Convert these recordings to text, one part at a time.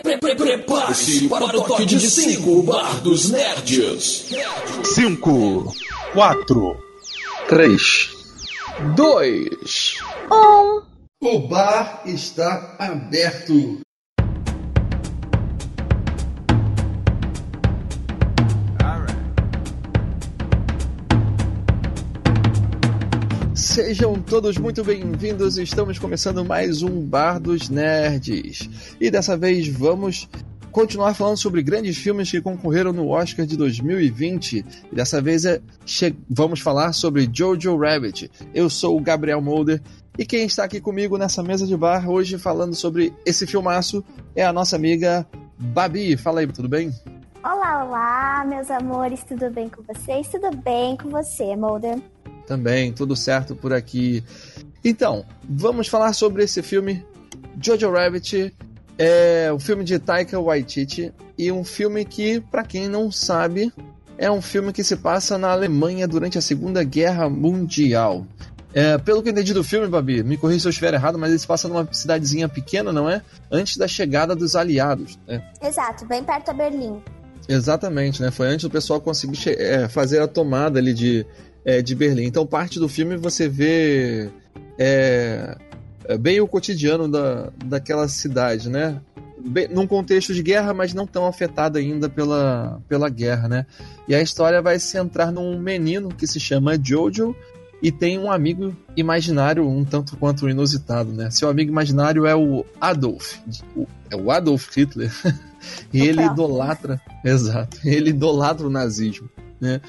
Prepare-se para o toque de 5 Bar dos Nerds. 5, 4, 3, 2, 1. O bar está aberto. Sejam todos muito bem-vindos. Estamos começando mais um Bar dos Nerds. E dessa vez vamos continuar falando sobre grandes filmes que concorreram no Oscar de 2020. E dessa vez é vamos falar sobre Jojo Rabbit. Eu sou o Gabriel Molder e quem está aqui comigo nessa mesa de bar hoje falando sobre esse filmaço é a nossa amiga Babi. Fala aí, tudo bem? Olá, olá, meus amores, tudo bem com vocês? Tudo bem com você, Molder? Também, tudo certo por aqui. Então, vamos falar sobre esse filme Jojo Rabbit. É um filme de Taika Waititi e um filme que, para quem não sabe, é um filme que se passa na Alemanha durante a Segunda Guerra Mundial. É, pelo que eu entendi do filme, Babi, me corrija se eu estiver errado, mas ele se passa numa cidadezinha pequena, não é? Antes da chegada dos aliados. Né? Exato, bem perto da Berlim. Exatamente, né? Foi antes do pessoal conseguir é, fazer a tomada ali de, é, de Berlim. Então, parte do filme você vê é, é, bem o cotidiano da, daquela cidade, né? Bem, num contexto de guerra, mas não tão afetado ainda pela, pela guerra, né? E a história vai se centrar num menino que se chama Jojo e tem um amigo imaginário um tanto quanto inusitado, né? Seu amigo imaginário é o Adolf, é o Adolf Hitler. e ele idolatra, exato, ele idolatra o nazismo, né?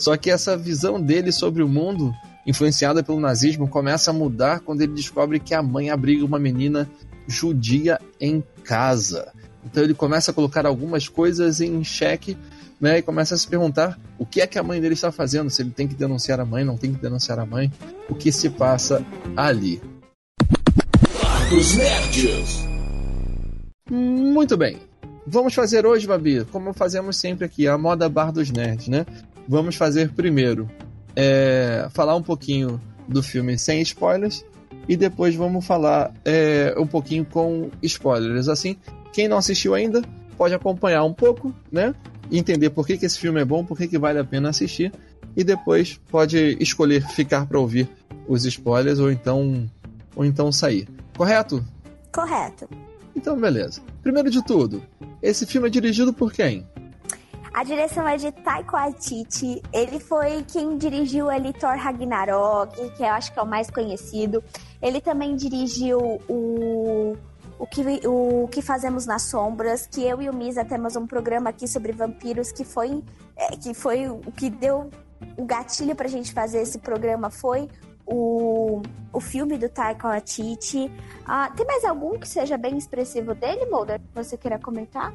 Só que essa visão dele sobre o mundo, influenciada pelo nazismo, começa a mudar quando ele descobre que a mãe abriga uma menina judia em casa. Então ele começa a colocar algumas coisas em xeque né, e começa a se perguntar o que é que a mãe dele está fazendo, se ele tem que denunciar a mãe, não tem que denunciar a mãe, o que se passa ali. Os Nerds. Muito bem. Vamos fazer hoje, Babi, como fazemos sempre aqui, a moda bar dos nerds, né? Vamos fazer primeiro é, falar um pouquinho do filme sem spoilers e depois vamos falar é, um pouquinho com spoilers. Assim, quem não assistiu ainda pode acompanhar um pouco, né? Entender por que, que esse filme é bom, por que, que vale a pena assistir e depois pode escolher ficar para ouvir os spoilers ou então ou então sair. Correto? Correto. Então, beleza. Primeiro de tudo, esse filme é dirigido por quem? A direção é de Taiko Waititi. Ele foi quem dirigiu ali Thor Ragnarok, que eu acho que é o mais conhecido. Ele também dirigiu o o que, o que fazemos nas sombras, que eu e o Misa temos um programa aqui sobre vampiros que foi é, que foi o que deu o gatilho pra gente fazer esse programa foi o, o filme do Taika Waititi. Ah, tem mais algum que seja bem expressivo dele, Mulder? Você queira comentar?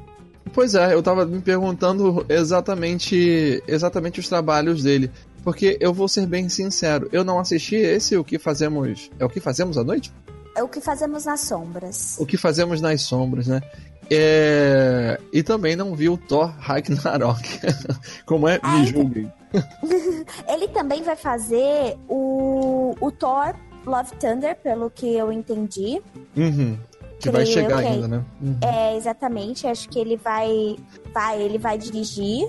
Pois é, eu tava me perguntando exatamente, exatamente os trabalhos dele. Porque eu vou ser bem sincero, eu não assisti esse O Que Fazemos. É o que fazemos à noite? É o que fazemos nas sombras. O que fazemos nas sombras, né? É... E também não vi o Thor Ragnarok. Como é? Me julguem. Ele também vai fazer o, o Thor Love Thunder, pelo que eu entendi. Uhum. Que vai chegar que... ainda, né? Uhum. É, exatamente. Acho que ele vai. vai ele vai dirigir.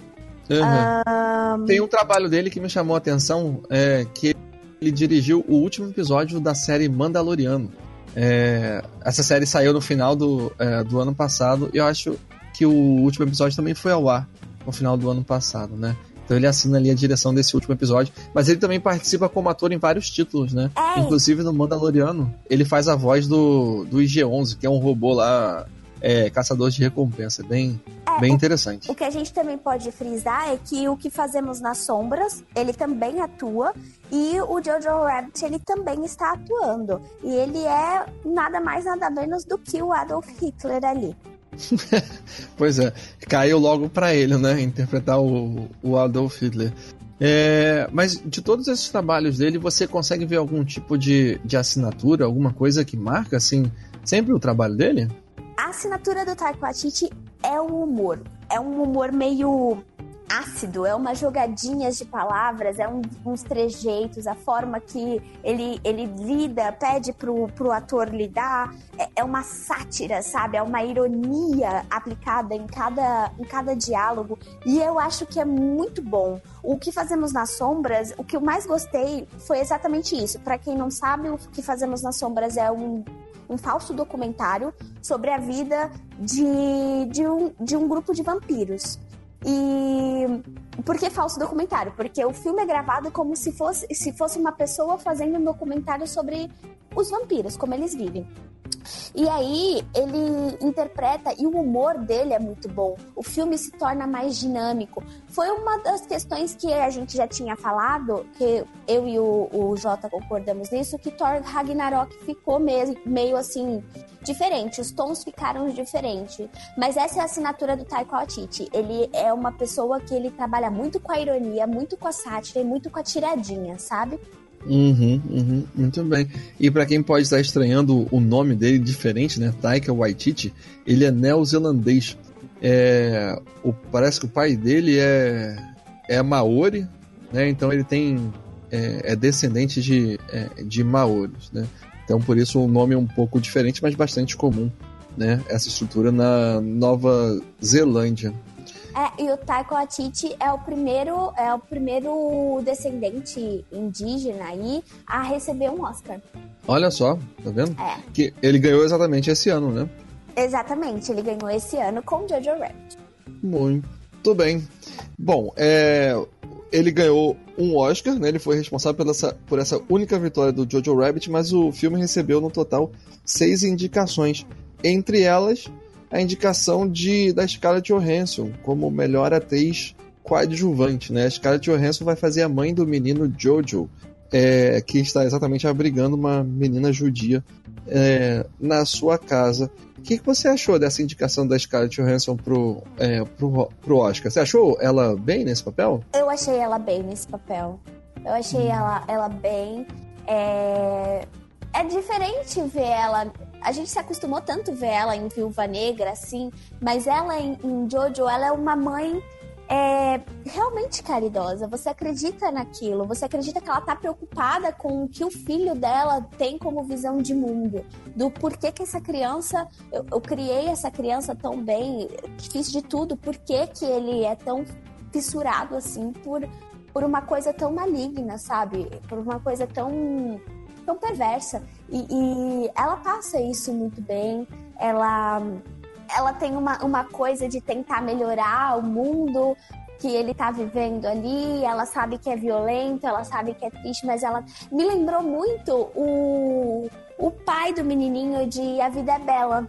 Uhum. Um... Tem um trabalho dele que me chamou a atenção, é, que ele dirigiu o último episódio da série Mandaloriano. É, essa série saiu no final do, é, do ano passado e eu acho que o último episódio também foi ao ar no final do ano passado, né? Então ele assina ali a direção desse último episódio. Mas ele também participa como ator em vários títulos, né? É. Inclusive no Mandaloriano, ele faz a voz do, do IG-11, que é um robô lá, é, caçador de recompensa. Bem, é, bem interessante. O, o que a gente também pode frisar é que o que fazemos nas sombras, ele também atua. E o Jojo Rabbit, ele também está atuando. E ele é nada mais, nada menos do que o Adolf Hitler ali. pois é, caiu logo para ele, né? Interpretar o, o Adolf Hitler. É, mas de todos esses trabalhos dele, você consegue ver algum tipo de, de assinatura, alguma coisa que marca, assim, sempre o trabalho dele? A assinatura do Taika Waititi é o humor. É um humor meio ácido, é umas jogadinhas de palavras, é um, uns trejeitos, a forma que ele, ele lida, pede pro, pro ator lidar, é, é uma sátira, sabe? É uma ironia aplicada em cada, em cada diálogo, e eu acho que é muito bom. O que fazemos nas sombras, o que eu mais gostei foi exatamente isso. Para quem não sabe, o que fazemos nas sombras é um um falso documentário sobre a vida de, de, um, de um grupo de vampiros. E por que falso documentário? Porque o filme é gravado como se fosse, se fosse uma pessoa fazendo um documentário sobre os vampiros, como eles vivem. E aí ele interpreta e o humor dele é muito bom. O filme se torna mais dinâmico. Foi uma das questões que a gente já tinha falado, que eu e o, o Jota concordamos nisso, que Thor Ragnarok ficou meio, meio assim diferente, os tons ficaram diferentes. Mas essa é a assinatura do Taika Waititi. Ele é uma pessoa que ele trabalha muito com a ironia, muito com a sátira e muito com a tiradinha, sabe? Uhum, uhum, muito bem. E para quem pode estar estranhando o nome dele diferente, né? Taika Waititi, ele é neozelandês. É, o, parece que o pai dele é, é maori, né? Então ele tem é, é descendente de, é, de maoris, né? Então por isso o nome é um pouco diferente, mas bastante comum, né? Essa estrutura na Nova Zelândia. É, e o Taiko Atiti é o primeiro, é o primeiro descendente indígena aí a receber um Oscar. Olha só, tá vendo? É. Que ele ganhou exatamente esse ano, né? Exatamente, ele ganhou esse ano com Jojo Rabbit. Muito bem. Bom, é, ele ganhou um Oscar, né? Ele foi responsável por essa, por essa única vitória do Jojo Rabbit, mas o filme recebeu no total seis indicações. Entre elas, a indicação de da Scarlett Johansson como melhor atriz coadjuvante, né? A Scarlett Johansson vai fazer a mãe do menino Jojo, é, que está exatamente abrigando uma menina judia é, na sua casa. O que, que, você achou dessa indicação da Scarlett Johansson pro, é, pro, pro Oscar? Você achou ela bem nesse papel? Eu achei ela bem nesse papel. Eu achei hum. ela, ela bem. É... é diferente ver ela a gente se acostumou tanto ver ela em Viúva Negra, assim, mas ela em, em Jojo, ela é uma mãe é, realmente caridosa. Você acredita naquilo, você acredita que ela tá preocupada com o que o filho dela tem como visão de mundo, do porquê que essa criança, eu, eu criei essa criança tão bem, fiz de tudo, por que que ele é tão fissurado assim por, por uma coisa tão maligna, sabe? Por uma coisa tão tão perversa. E, e ela passa isso muito bem. Ela, ela tem uma, uma coisa de tentar melhorar o mundo que ele tá vivendo ali, ela sabe que é violento, ela sabe que é triste, mas ela me lembrou muito o, o pai do menininho de A Vida é Bela.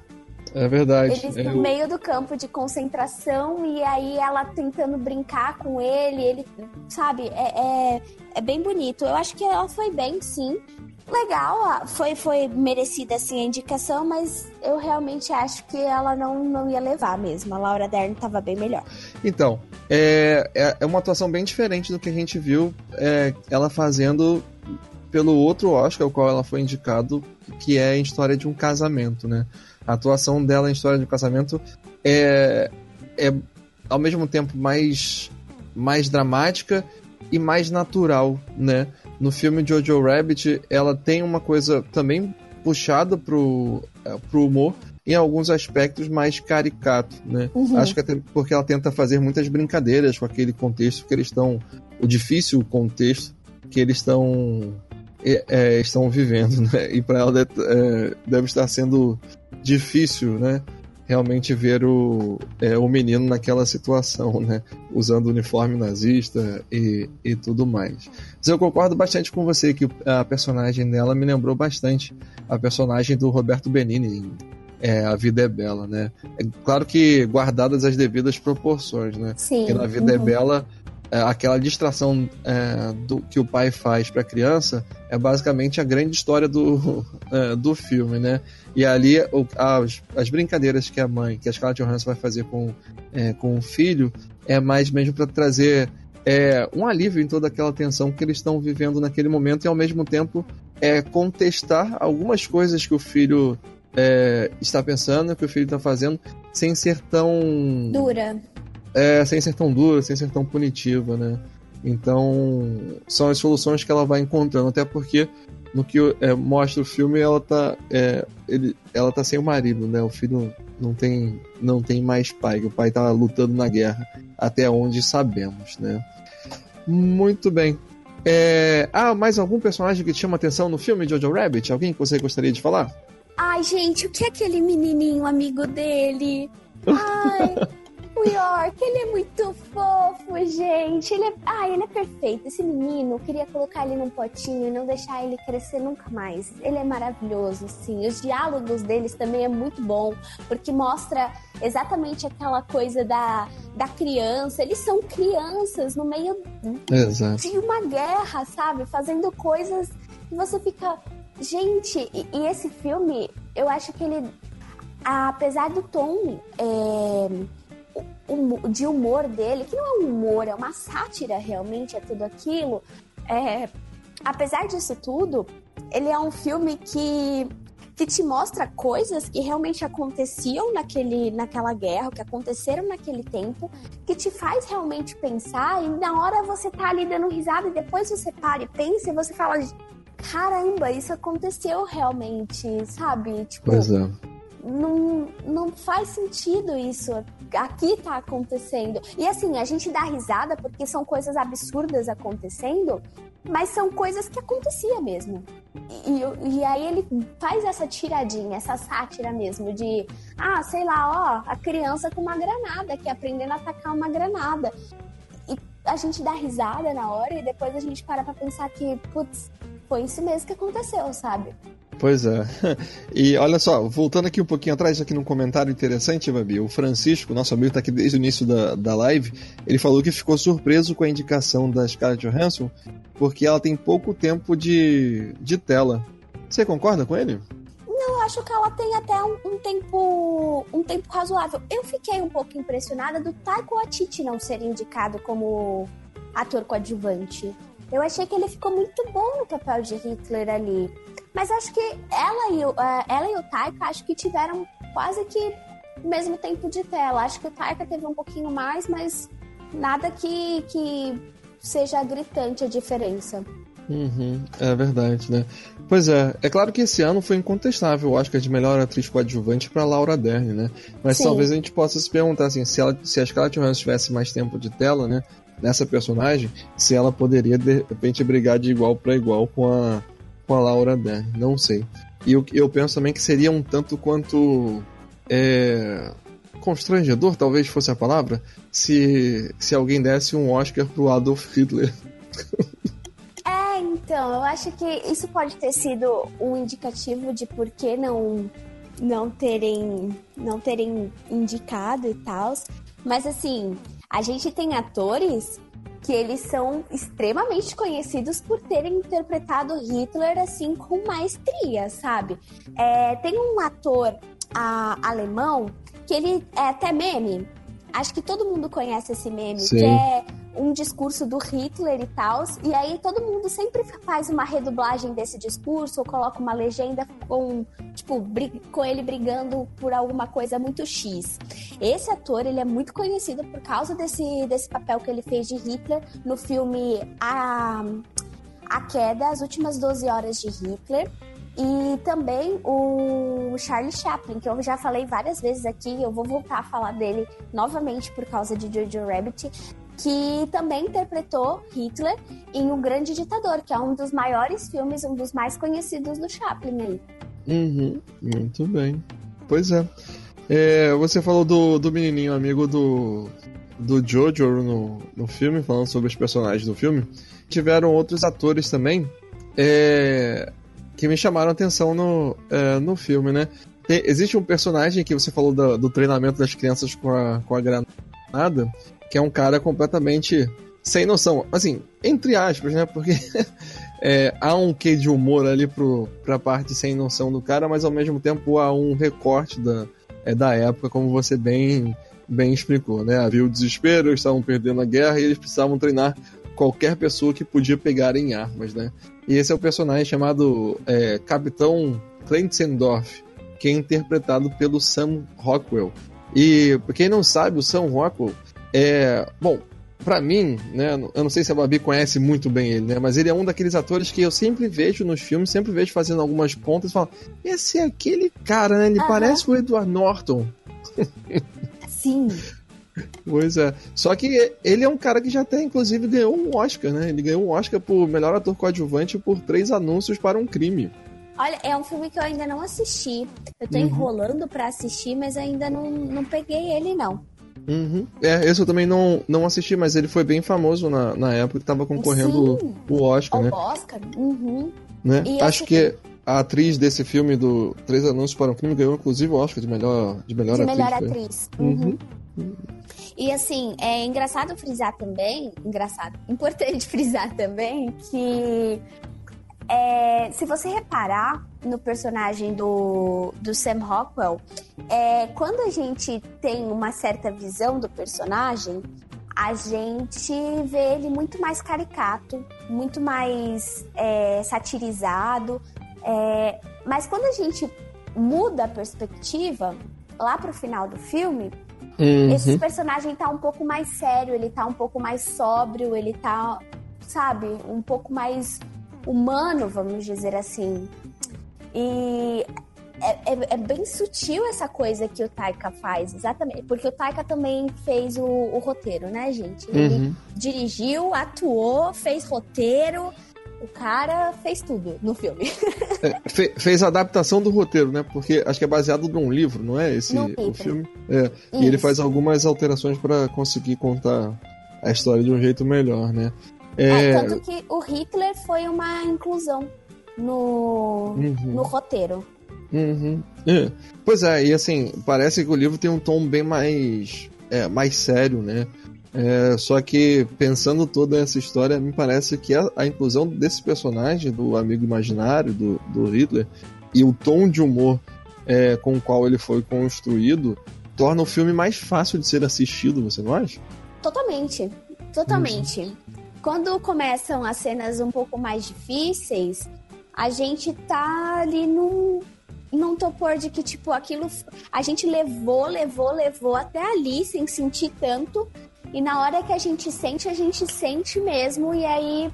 É verdade. Eles é no meio do campo de concentração e aí ela tentando brincar com ele, ele, sabe, é, é, é bem bonito. Eu acho que ela foi bem, sim legal, foi, foi merecida assim a indicação, mas eu realmente acho que ela não, não ia levar mesmo. A Laura Dern estava bem melhor. Então, é, é, é, uma atuação bem diferente do que a gente viu é, ela fazendo pelo outro Oscar, o qual ela foi indicado, que é em História de um Casamento, né? A atuação dela em História de um Casamento é, é ao mesmo tempo mais, mais dramática e mais natural, né? No filme Jojo Rabbit, ela tem uma coisa também puxada pro, é, pro humor, em alguns aspectos mais caricato, né? Uhum. Acho que até porque ela tenta fazer muitas brincadeiras com aquele contexto que eles estão, o difícil contexto que eles estão é, é, estão vivendo, né? E para ela deve, é, deve, estar sendo difícil, né? Realmente ver o, é, o menino naquela situação, né? Usando o uniforme nazista e, e tudo mais. Mas eu concordo bastante com você que a personagem dela me lembrou bastante a personagem do Roberto Benini é, A Vida é Bela, né? É claro que guardadas as devidas proporções, né? Sim. Porque na Vida é uhum. é Bela é, aquela distração é, do, que o pai faz para a criança é basicamente a grande história do, é, do filme, né? E ali o, as, as brincadeiras que a mãe, que a Scarlett Johansson vai fazer com, é, com o filho, é mais mesmo para trazer é, um alívio em toda aquela tensão que eles estão vivendo naquele momento e ao mesmo tempo é, contestar algumas coisas que o filho está pensando, que o filho está fazendo, sem ser tão dura é, sem ser tão dura, sem ser tão punitiva, né? Então, são as soluções que ela vai encontrando, até porque no que é, mostra o filme, ela tá, é, ele, ela tá sem o marido, né? O filho não tem, não tem mais pai, o pai tá lutando na guerra, até onde sabemos, né? Muito bem. É... Ah, mais algum personagem que te chama atenção no filme Jojo Rabbit? Alguém que você gostaria de falar? Ai, gente, o que é aquele menininho amigo dele? Ai, o York, ele é muito fofo, gente. Ele é, ah, ele é perfeito. Esse menino, eu queria colocar ele num potinho e não deixar ele crescer nunca mais. Ele é maravilhoso, sim. Os diálogos deles também é muito bom, porque mostra exatamente aquela coisa da, da criança. Eles são crianças no meio Exato. de uma guerra, sabe? Fazendo coisas que você fica. Gente, e, e esse filme, eu acho que ele. Apesar do tom. É, de humor dele, que não é um humor, é uma sátira realmente, é tudo aquilo. É, apesar disso tudo, ele é um filme que, que te mostra coisas que realmente aconteciam naquele, naquela guerra, que aconteceram naquele tempo, que te faz realmente pensar, e na hora você tá ali dando risada e depois você para e pensa e você fala. Caramba, isso aconteceu realmente, sabe? Tipo, pois é não, não faz sentido isso. Aqui tá acontecendo. E assim, a gente dá risada porque são coisas absurdas acontecendo, mas são coisas que acontecia mesmo. E, e aí ele faz essa tiradinha, essa sátira mesmo, de ah, sei lá, ó, a criança com uma granada, que aprendendo a atacar uma granada. E a gente dá risada na hora e depois a gente para pra pensar que, putz, foi isso mesmo que aconteceu, sabe? Pois é. E olha só, voltando aqui um pouquinho atrás, aqui num comentário interessante, Babi, o Francisco, nosso amigo está aqui desde o início da, da live, ele falou que ficou surpreso com a indicação da Scarlett Johansson, porque ela tem pouco tempo de, de tela. Você concorda com ele? Não, eu acho que ela tem até um, um, tempo um tempo razoável. Eu fiquei um pouco impressionada do Taiko Atiti não ser indicado como ator coadjuvante. Eu achei que ele ficou muito bom no papel de Hitler ali. Mas acho que ela e, o, uh, ela e o Taika acho que tiveram quase que o mesmo tempo de tela. Acho que o Taika teve um pouquinho mais, mas nada que, que seja gritante a diferença. Uhum, é verdade, né? Pois é, é claro que esse ano foi incontestável o Oscar de melhor atriz coadjuvante para Laura Dern, né? Mas Sim. talvez a gente possa se perguntar assim, se, ela, se a Scarlett Johansson tivesse mais tempo de tela, né? Nessa personagem, se ela poderia de repente brigar de igual para igual com a com a Laura Dern, não sei. E eu, eu penso também que seria um tanto quanto é, constrangedor, talvez fosse a palavra, se, se alguém desse um Oscar pro Adolf Hitler. É, então, eu acho que isso pode ter sido um indicativo de por que não não terem não terem indicado e tal. Mas assim, a gente tem atores que eles são extremamente conhecidos por terem interpretado Hitler assim com maestria, sabe? É, tem um ator a, alemão que ele é até meme. Acho que todo mundo conhece esse meme, Sim. que é um discurso do Hitler e tal. E aí todo mundo sempre faz uma redublagem desse discurso ou coloca uma legenda com, tipo, com ele brigando por alguma coisa muito X. Esse ator, ele é muito conhecido por causa desse, desse papel que ele fez de Hitler no filme A, A Queda, As Últimas 12 Horas de Hitler. E também o Charlie Chaplin, que eu já falei várias vezes aqui, eu vou voltar a falar dele novamente por causa de Jojo Rabbit, que também interpretou Hitler em O Grande Ditador, que é um dos maiores filmes, um dos mais conhecidos do Chaplin aí. Uhum, muito bem. Pois é. é. você falou do, do menininho amigo do, do Jojo no, no filme, falando sobre os personagens do filme. Tiveram outros atores também é, que me chamaram a atenção no, é, no filme, né? Tem, existe um personagem que você falou do, do treinamento das crianças com a, com a granada, que é um cara completamente sem noção. Assim, entre aspas, né? Porque é, há um quê de humor ali pro, pra parte sem noção do cara, mas ao mesmo tempo há um recorte da, é, da época, como você bem, bem explicou, né? Havia o desespero, eles estavam perdendo a guerra e eles precisavam treinar qualquer pessoa que podia pegar em armas, né? E esse é o personagem chamado é, Capitão Klenzendorf, que é interpretado pelo Sam Rockwell. E, pra quem não sabe, o Sam Rockwell É, bom, para mim, né, eu não sei se a Babi conhece muito bem ele, né, mas ele é um daqueles atores que eu sempre vejo nos filmes, sempre vejo fazendo algumas pontas e falo, esse é aquele cara, né, ele uhum. parece o Edward Norton. Sim. Pois é. Só que ele é um cara que já até, inclusive, ganhou um Oscar, né? Ele ganhou um Oscar por melhor ator coadjuvante por três anúncios para um crime. Olha, é um filme que eu ainda não assisti. Eu tô uhum. enrolando para assistir, mas ainda não, não peguei ele, não. Uhum. É, esse eu também não, não assisti, mas ele foi bem famoso na, na época que tava concorrendo Sim. o Oscar, o né? Oscar, uhum. Né? Acho que a atriz desse filme do Três Anúncios para um Crime ganhou inclusive o Oscar de melhor, de melhor de atriz. Melhor atriz. Uhum. uhum. E assim, é engraçado frisar também, engraçado, importante frisar também que é, se você reparar no personagem do, do Sam Rockwell, é, quando a gente tem uma certa visão do personagem, a gente vê ele muito mais caricato, muito mais é, satirizado. É, mas quando a gente muda a perspectiva, lá pro final do filme, uhum. esse personagem tá um pouco mais sério, ele tá um pouco mais sóbrio, ele tá, sabe, um pouco mais humano, vamos dizer assim. E é, é, é, bem sutil essa coisa que o Taika faz, exatamente. Porque o Taika também fez o, o roteiro, né, gente? Ele uhum. dirigiu, atuou, fez roteiro. O cara fez tudo no filme. É, fe, fez a adaptação do roteiro, né? Porque acho que é baseado num livro, não é? Esse o filme. É. E ele faz algumas alterações para conseguir contar a história de um jeito melhor, né? É... é... tanto que o Hitler foi uma inclusão no, uhum. no roteiro. Uhum. É. Pois é, e assim, parece que o livro tem um tom bem mais, é, mais sério, né? É, só que pensando toda essa história, me parece que a, a, inclusão desse personagem, do amigo imaginário, do, do Hitler, e o tom de humor é, com o qual ele foi construído, torna o filme mais fácil de ser assistido, você não acha? Totalmente, totalmente. Quando começam as cenas um pouco mais difíceis, a gente tá ali num, num topor de que, tipo, aquilo. A gente levou, levou, levou até ali sem sentir tanto. E na hora que a gente sente, a gente sente mesmo. E aí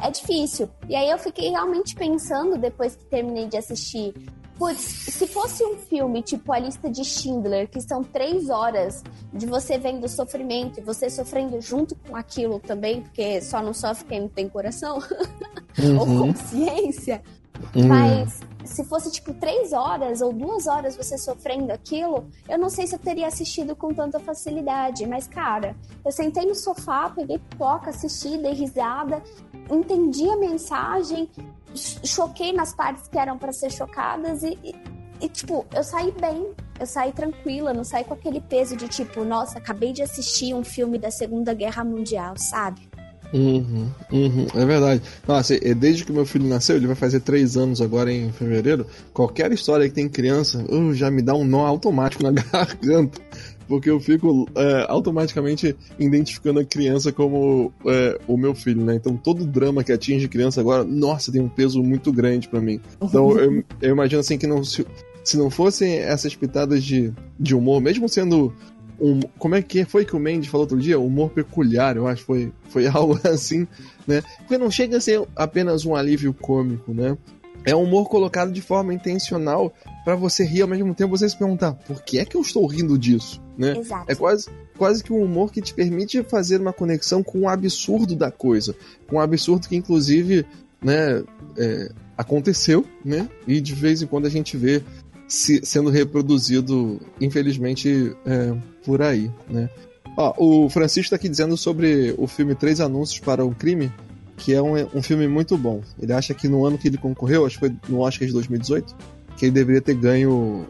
é difícil. E aí eu fiquei realmente pensando, depois que terminei de assistir Putz, se fosse um filme tipo A Lista de Schindler, que são três horas de você vendo sofrimento e você sofrendo junto com aquilo também, porque só não sofre quem não tem coração uhum. ou consciência. Uhum. Mas se fosse tipo três horas ou duas horas você sofrendo aquilo, eu não sei se eu teria assistido com tanta facilidade. Mas, cara, eu sentei no sofá, peguei pipoca, assisti, dei risada, entendi a mensagem choquei nas partes que eram para ser chocadas e, e, e, tipo, eu saí bem, eu saí tranquila, não saí com aquele peso de tipo, nossa, acabei de assistir um filme da Segunda Guerra Mundial, sabe? Uhum, uhum, é verdade. Nossa, desde que meu filho nasceu, ele vai fazer três anos agora em fevereiro. Qualquer história que tem criança, uh, já me dá um nó automático na garganta porque eu fico é, automaticamente identificando a criança como é, o meu filho, né? Então todo drama que atinge criança agora, nossa, tem um peso muito grande para mim. Então eu, eu, imagino assim que não, se, se não fossem essas pitadas de, de humor, mesmo sendo um, como é que foi que o Mendes falou outro dia? Humor peculiar, eu acho, foi, foi algo assim, né? Porque não chega a ser apenas um alívio cômico, né? É um humor colocado de forma intencional para você rir ao mesmo tempo você se perguntar por que é que eu estou rindo disso, né? Exato. É quase, quase que um humor que te permite fazer uma conexão com o absurdo da coisa, com o absurdo que inclusive, né, é, aconteceu, né? E de vez em quando a gente vê se, sendo reproduzido, infelizmente, é, por aí, né? Ó, o Francisco está aqui dizendo sobre o filme Três Anúncios para um Crime, que é um, um filme muito bom. Ele acha que no ano que ele concorreu, acho que foi no Oscar de 2018, que ele deveria ter ganho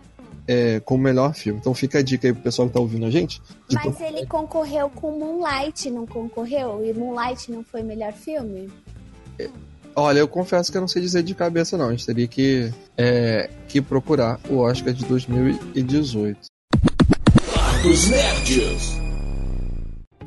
é, como melhor filme. Então fica a dica aí pro pessoal que tá ouvindo a gente. Mas ele concorreu com Moonlight, não concorreu? E Moonlight não foi melhor filme? É, olha, eu confesso que eu não sei dizer de cabeça não. A gente teria que, é, que procurar o Oscar de 2018. Dos Nerds.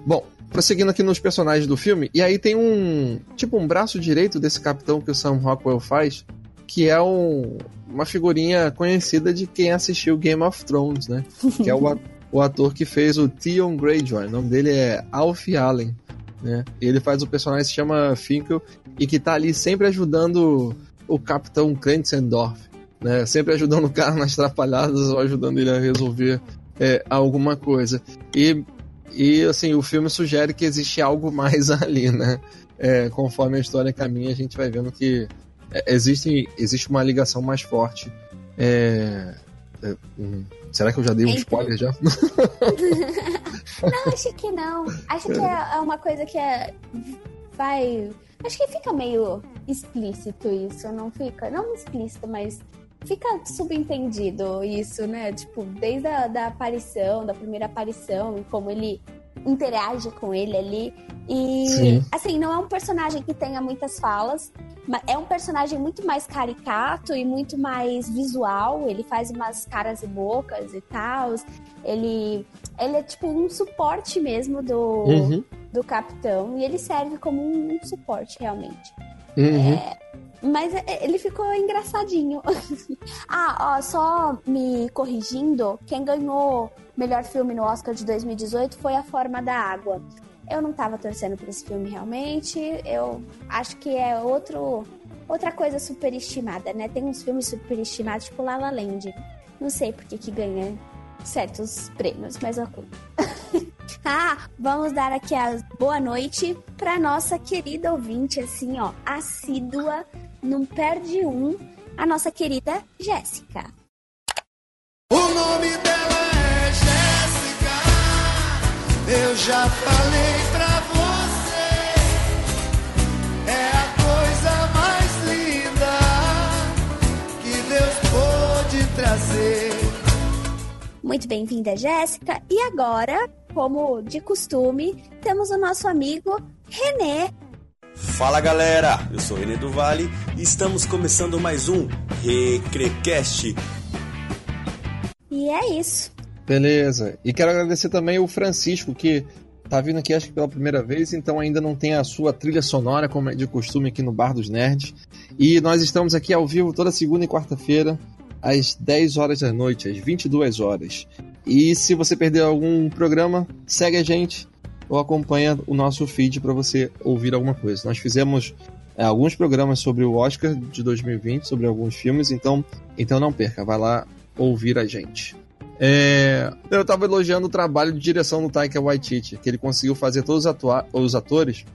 Bom, prosseguindo aqui nos personagens do filme, e aí tem um. Tipo, um braço direito desse capitão que o Sam Rockwell faz, que é um, uma figurinha conhecida de quem assistiu Game of Thrones, né? que é o, o ator que fez o Theon Greyjoy. O nome dele é Alfie Allen. Né? Ele faz o personagem que se chama Finkel e que tá ali sempre ajudando o Capitão Krenzendorf. Né? Sempre ajudando o cara nas trapalhadas ou ajudando ele a resolver é, alguma coisa. E, e assim, o filme sugere que existe algo mais ali, né? É, conforme a história caminha, a gente vai vendo que existe, existe uma ligação mais forte. É, é, hum, será que eu já dei um spoiler já? não, acho que não. Acho que é, é uma coisa que é, vai. Acho que fica meio explícito isso, não fica? Não explícito, mas fica subentendido isso, né? Tipo, desde a da aparição, da primeira aparição, e como ele interage com ele ali. E, Sim. assim, não é um personagem que tenha muitas falas, é um personagem muito mais caricato e muito mais visual. Ele faz umas caras e bocas e tal. Ele, ele é tipo um suporte mesmo do, uhum. do capitão. E ele serve como um, um suporte, realmente. Uhum. É, mas é, ele ficou engraçadinho. ah, ó, só me corrigindo, quem ganhou melhor filme no Oscar de 2018 foi A Forma da Água. Eu não tava torcendo por esse filme realmente. Eu acho que é outro outra coisa superestimada, né? Tem uns filmes superestimados, tipo La La Land. Não sei por que que ganha certos prêmios, mas ok. ah, vamos dar aqui a boa noite para nossa querida ouvinte, assim, ó, assídua não perde um, a nossa querida Jéssica. O nome dela é Jéssica, eu já falei pra você, é a coisa mais linda que Deus pôde trazer. Muito bem-vinda, Jéssica. E agora, como de costume, temos o nosso amigo René Fala galera, eu sou René do Vale e estamos começando mais um Recrecast. E é isso. Beleza. E quero agradecer também o Francisco que tá vindo aqui acho que pela primeira vez, então ainda não tem a sua trilha sonora como é de costume aqui no Bar dos Nerds. E nós estamos aqui ao vivo toda segunda e quarta-feira às 10 horas da noite, às 22 horas. E se você perdeu algum programa, segue a gente ou acompanha o nosso feed para você ouvir alguma coisa. Nós fizemos é, alguns programas sobre o Oscar de 2020, sobre alguns filmes, então, então não perca, vai lá ouvir a gente. É, eu estava elogiando o trabalho de direção do Taika Waititi, que ele conseguiu fazer todos os, os atores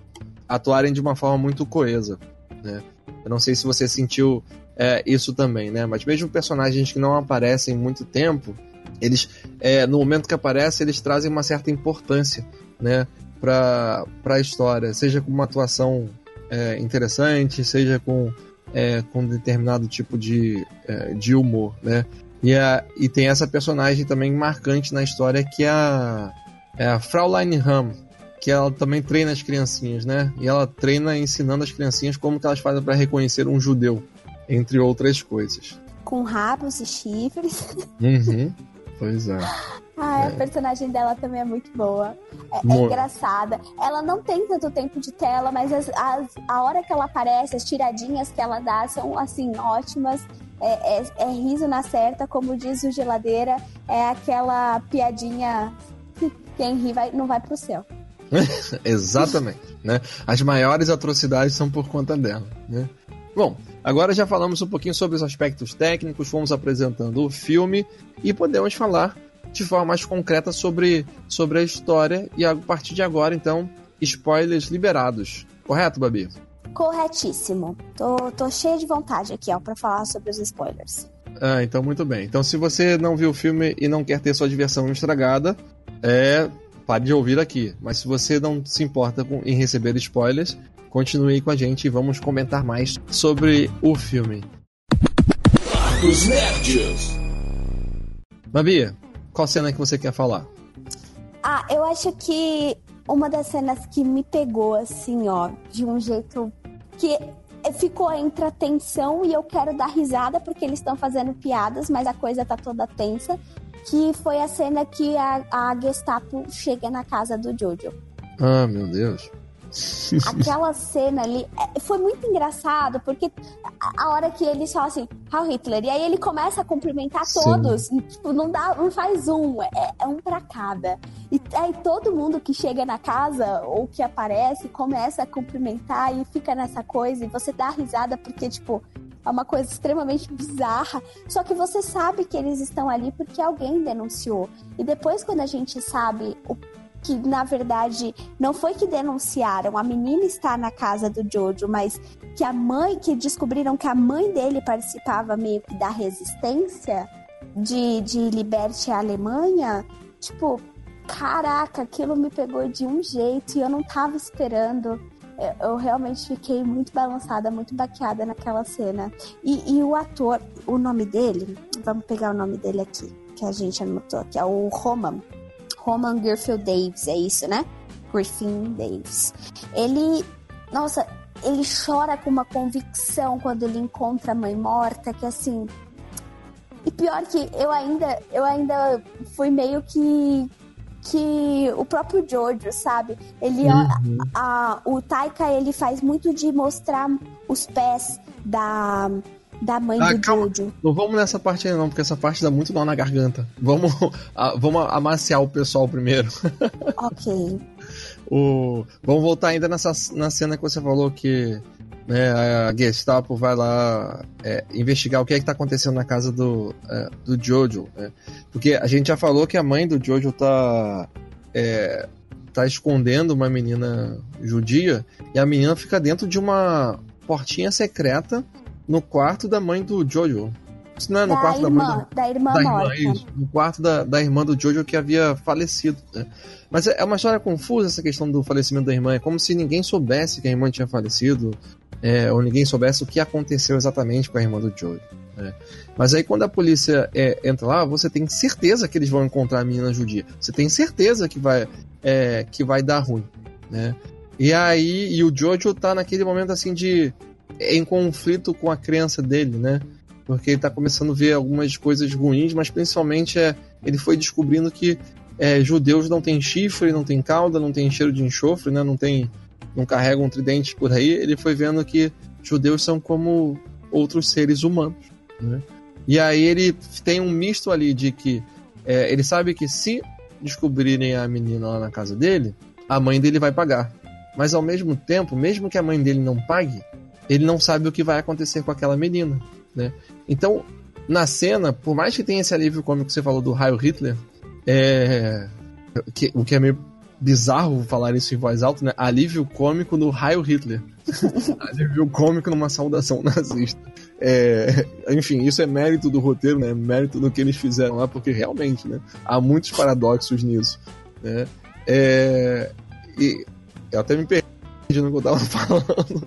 atuarem de uma forma muito coesa. Né? Eu não sei se você sentiu é, isso também, né? Mas mesmo personagens que não aparecem muito tempo, eles, é, no momento que aparecem, eles trazem uma certa importância né, para a história, seja com uma atuação é, interessante, seja com, é, com determinado tipo de, é, de humor, né? E, a, e tem essa personagem também marcante na história que é a, é a Fraulein Ham, que ela também treina as criancinhas, né? E ela treina ensinando as criancinhas como que elas fazem para reconhecer um judeu, entre outras coisas. Com rabos e chifres. Uhum. Pois é. Ah, é. a personagem dela também é muito boa. É, é, engraçada. Ela não tem tanto tempo de tela, mas as, as, a hora que ela aparece, as tiradinhas que ela dá são, assim, ótimas. É, é, é riso na certa, como diz o Geladeira. É aquela piadinha quem ri vai, não vai pro céu. Exatamente. né? As maiores atrocidades são por conta dela. Né? Bom, agora já falamos um pouquinho sobre os aspectos técnicos, fomos apresentando o filme e podemos falar de forma mais concreta sobre, sobre a história e a partir de agora, então, spoilers liberados. Correto, Babi? Corretíssimo. Tô, tô cheia de vontade aqui, ó, pra falar sobre os spoilers. Ah, então muito bem. Então, se você não viu o filme e não quer ter sua diversão estragada, é. Pare de ouvir aqui. Mas se você não se importa com, em receber spoilers, continue com a gente e vamos comentar mais sobre o filme. Os Nerds. Babi, qual cena que você quer falar? Ah, eu acho que uma das cenas que me pegou, assim, ó, de um jeito que ficou entre a tensão e eu quero dar risada porque eles estão fazendo piadas, mas a coisa tá toda tensa. Que foi a cena que a, a Gestapo chega na casa do Jojo. Ah, meu Deus. Aquela cena ali é, foi muito engraçado, porque a hora que eles falam assim, Heil Hitler, e aí ele começa a cumprimentar Sim. todos, e, tipo, não dá, não faz um, é, é um pra cada. E aí todo mundo que chega na casa ou que aparece começa a cumprimentar e fica nessa coisa, e você dá risada porque, tipo, é uma coisa extremamente bizarra. Só que você sabe que eles estão ali porque alguém denunciou. E depois, quando a gente sabe o que na verdade não foi que denunciaram, a menina está na casa do Jojo, mas que a mãe, que descobriram que a mãe dele participava meio que da resistência de, de liberte a Alemanha, tipo, caraca, aquilo me pegou de um jeito e eu não tava esperando. Eu, realmente fiquei muito balançada, muito baqueada naquela cena. E, e o ator, o nome dele, vamos pegar o nome dele aqui, que a gente anotou, que é o Roman. Roman Griffith Davis, é isso, né? Griffin Davis. Ele, nossa, ele chora com uma convicção quando ele encontra a mãe morta, que assim. E pior que eu ainda, eu ainda fui meio que que o próprio Jojo, sabe? Ele Uhum. a, o Taika ele faz muito de mostrar os pés da da mãe Ah, do calma. Jojo. Não vamos nessa parte aí não, porque essa parte dá muito nó na garganta. Vamos, ah, vamos amaciar o pessoal primeiro. Ok. O... Vamos voltar ainda nessa na cena que você falou que né, a Gestapo vai lá é, investigar o que é que tá acontecendo na casa do, é, do Jojo. né? Porque a gente já falou que a mãe do Jojo tá, é, tá escondendo uma menina judia e a menina fica dentro de uma portinha secreta no quarto da mãe do Jojo. Isso não é no da quarto da mãe do irmã, da irmã da irmã, morta. isso, no quarto da, da irmã do Jojo que havia falecido. né? Mas é é uma história confusa essa questão do falecimento da irmã. É como se ninguém soubesse que a irmã tinha falecido, é, ou ninguém soubesse o que aconteceu exatamente com a irmã do Jojo. né? Mas aí quando a polícia é, entra lá, você tem certeza que eles vão encontrar a menina judia. Você tem certeza que vai, é, que vai dar ruim. Né? E aí, e o Jojo tá naquele momento assim de. Em conflito com a crença dele, né? porque ele tá começando a ver algumas coisas ruins, mas principalmente é, ele foi descobrindo que é, judeus não têm chifre, não tem cauda, não tem cheiro de enxofre, né? não tem não carregam tridentes por aí. Ele foi vendo que judeus são como outros seres humanos. Né? E aí ele tem um misto ali de que é, ele sabe que se descobrirem a menina lá na casa dele, a mãe dele vai pagar. Mas ao mesmo tempo, mesmo que a mãe dele não pague, ele não sabe o que vai acontecer com aquela menina. Né? Então, na cena, por mais que tenha esse alívio cômico que você falou do Raio Hitler, é... que- o que é meio bizarro falar isso em voz alta, né? Alívio cômico no Raio Hitler. alívio cômico numa saudação nazista. É, enfim, isso é mérito do roteiro, né? Mérito do que eles fizeram lá, porque realmente, né? Há muitos paradoxos nisso. Né? É, e eu até me perdi no que eu tava falando.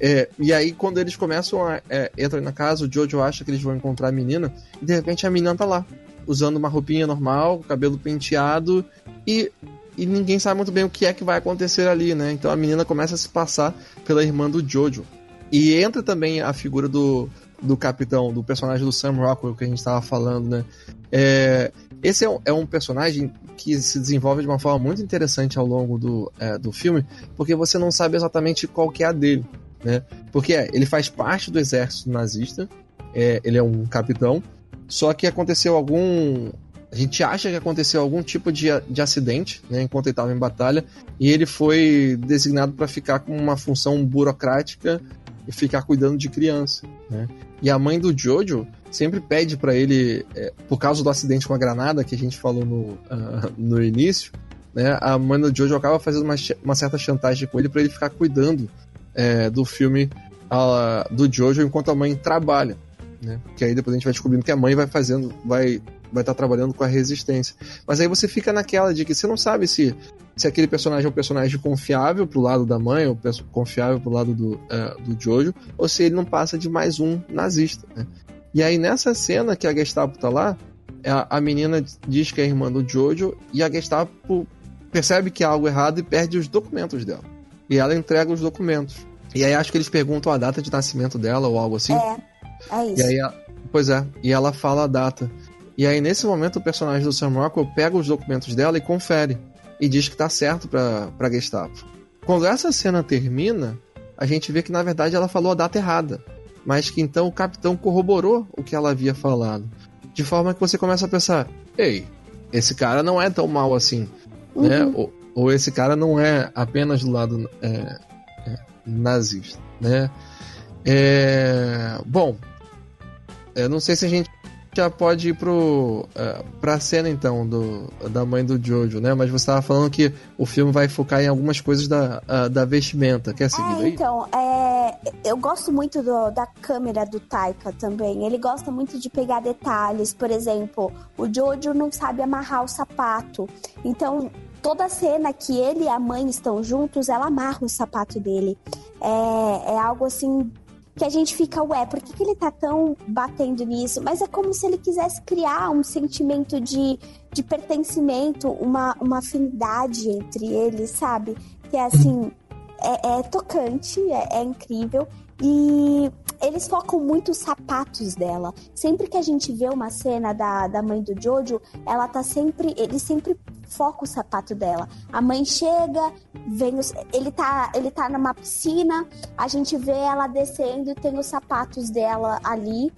É, e aí, quando eles começam a é, entrar na casa, o Jojo acha que eles vão encontrar a menina, e de repente a menina tá lá, usando uma roupinha normal, cabelo penteado, e, e ninguém sabe muito bem o que é que vai acontecer ali, né? Então a menina começa a se passar pela irmã do Jojo. E entra também a figura do, do capitão, do personagem do Sam Rockwell que a gente estava falando, né? É, esse é um, é um personagem que se desenvolve de uma forma muito interessante ao longo do, é, do filme, porque você não sabe exatamente qual que é a dele, né? Porque é, ele faz parte do exército nazista, é, ele é um capitão, só que aconteceu algum... A gente acha que aconteceu algum tipo de, de acidente, né, enquanto ele estava em batalha, e ele foi designado para ficar com uma função burocrática e ficar cuidando de criança, né? E a mãe do Jojo sempre pede para ele, é, por causa do acidente com a granada que a gente falou no, ah, no início, né? A mãe do Jojo acaba fazendo uma, uma certa chantagem com ele para ele ficar cuidando é, do filme ah, do Jojo enquanto a mãe trabalha, né? Que aí depois a gente vai descobrindo que a mãe vai fazendo, vai vai estar trabalhando com a resistência. Mas aí você fica naquela de que você não sabe se se aquele personagem é um personagem confiável pro lado da mãe, ou confiável pro lado do, é, do Jojo, ou se ele não passa de mais um nazista, né? E aí nessa cena que a Gestapo tá lá, é a, a menina diz que é irmã do Jojo, e a Gestapo percebe que há algo errado e perde os documentos dela. E ela entrega os documentos. E aí acho que eles perguntam a data de nascimento dela ou algo assim. É, é isso. E aí, ela- pois é, e ela fala a data. E aí, nesse momento, o personagem do Sam Rockwell pega os documentos dela e confere. E diz que tá certo pra, pra Gestapo. quando essa cena termina, a gente vê que na verdade ela falou a data errada, mas que então o capitão corroborou o que ela havia falado, de forma que você começa a pensar: ei, esse cara não é tão mal assim, né? uhum. né? Ou, esse cara não é apenas do lado é, é, nazista, né? É, bom, eu não sei se a gente já pode ir pro, uh, pra cena então do, da mãe do Jojo, né? Mas você estava falando que o filme vai focar em algumas coisas da, uh, da vestimenta. Quer seguir é, aí? Então, é, eu gosto muito do, da câmera do Taika também. Ele gosta muito de pegar detalhes. Por exemplo, o Jojo não sabe amarrar o sapato. Então, toda cena que ele e a mãe estão juntos, ela amarra o sapato dele. É, é algo assim que a gente fica, ué, por que, que ele tá tão batendo nisso? Mas é como se ele quisesse criar um sentimento de, de pertencimento, uma, uma afinidade entre eles, sabe? Que é assim, é, é tocante, é, é incrível. E eles focam muito os sapatos dela. Sempre que a gente vê uma cena da, da mãe do Jojo, ela tá sempre. Ele sempre foca o sapato dela. A mãe chega, vem os, ele tá ele tá numa piscina, a gente vê ela descendo e tem os sapatos dela ali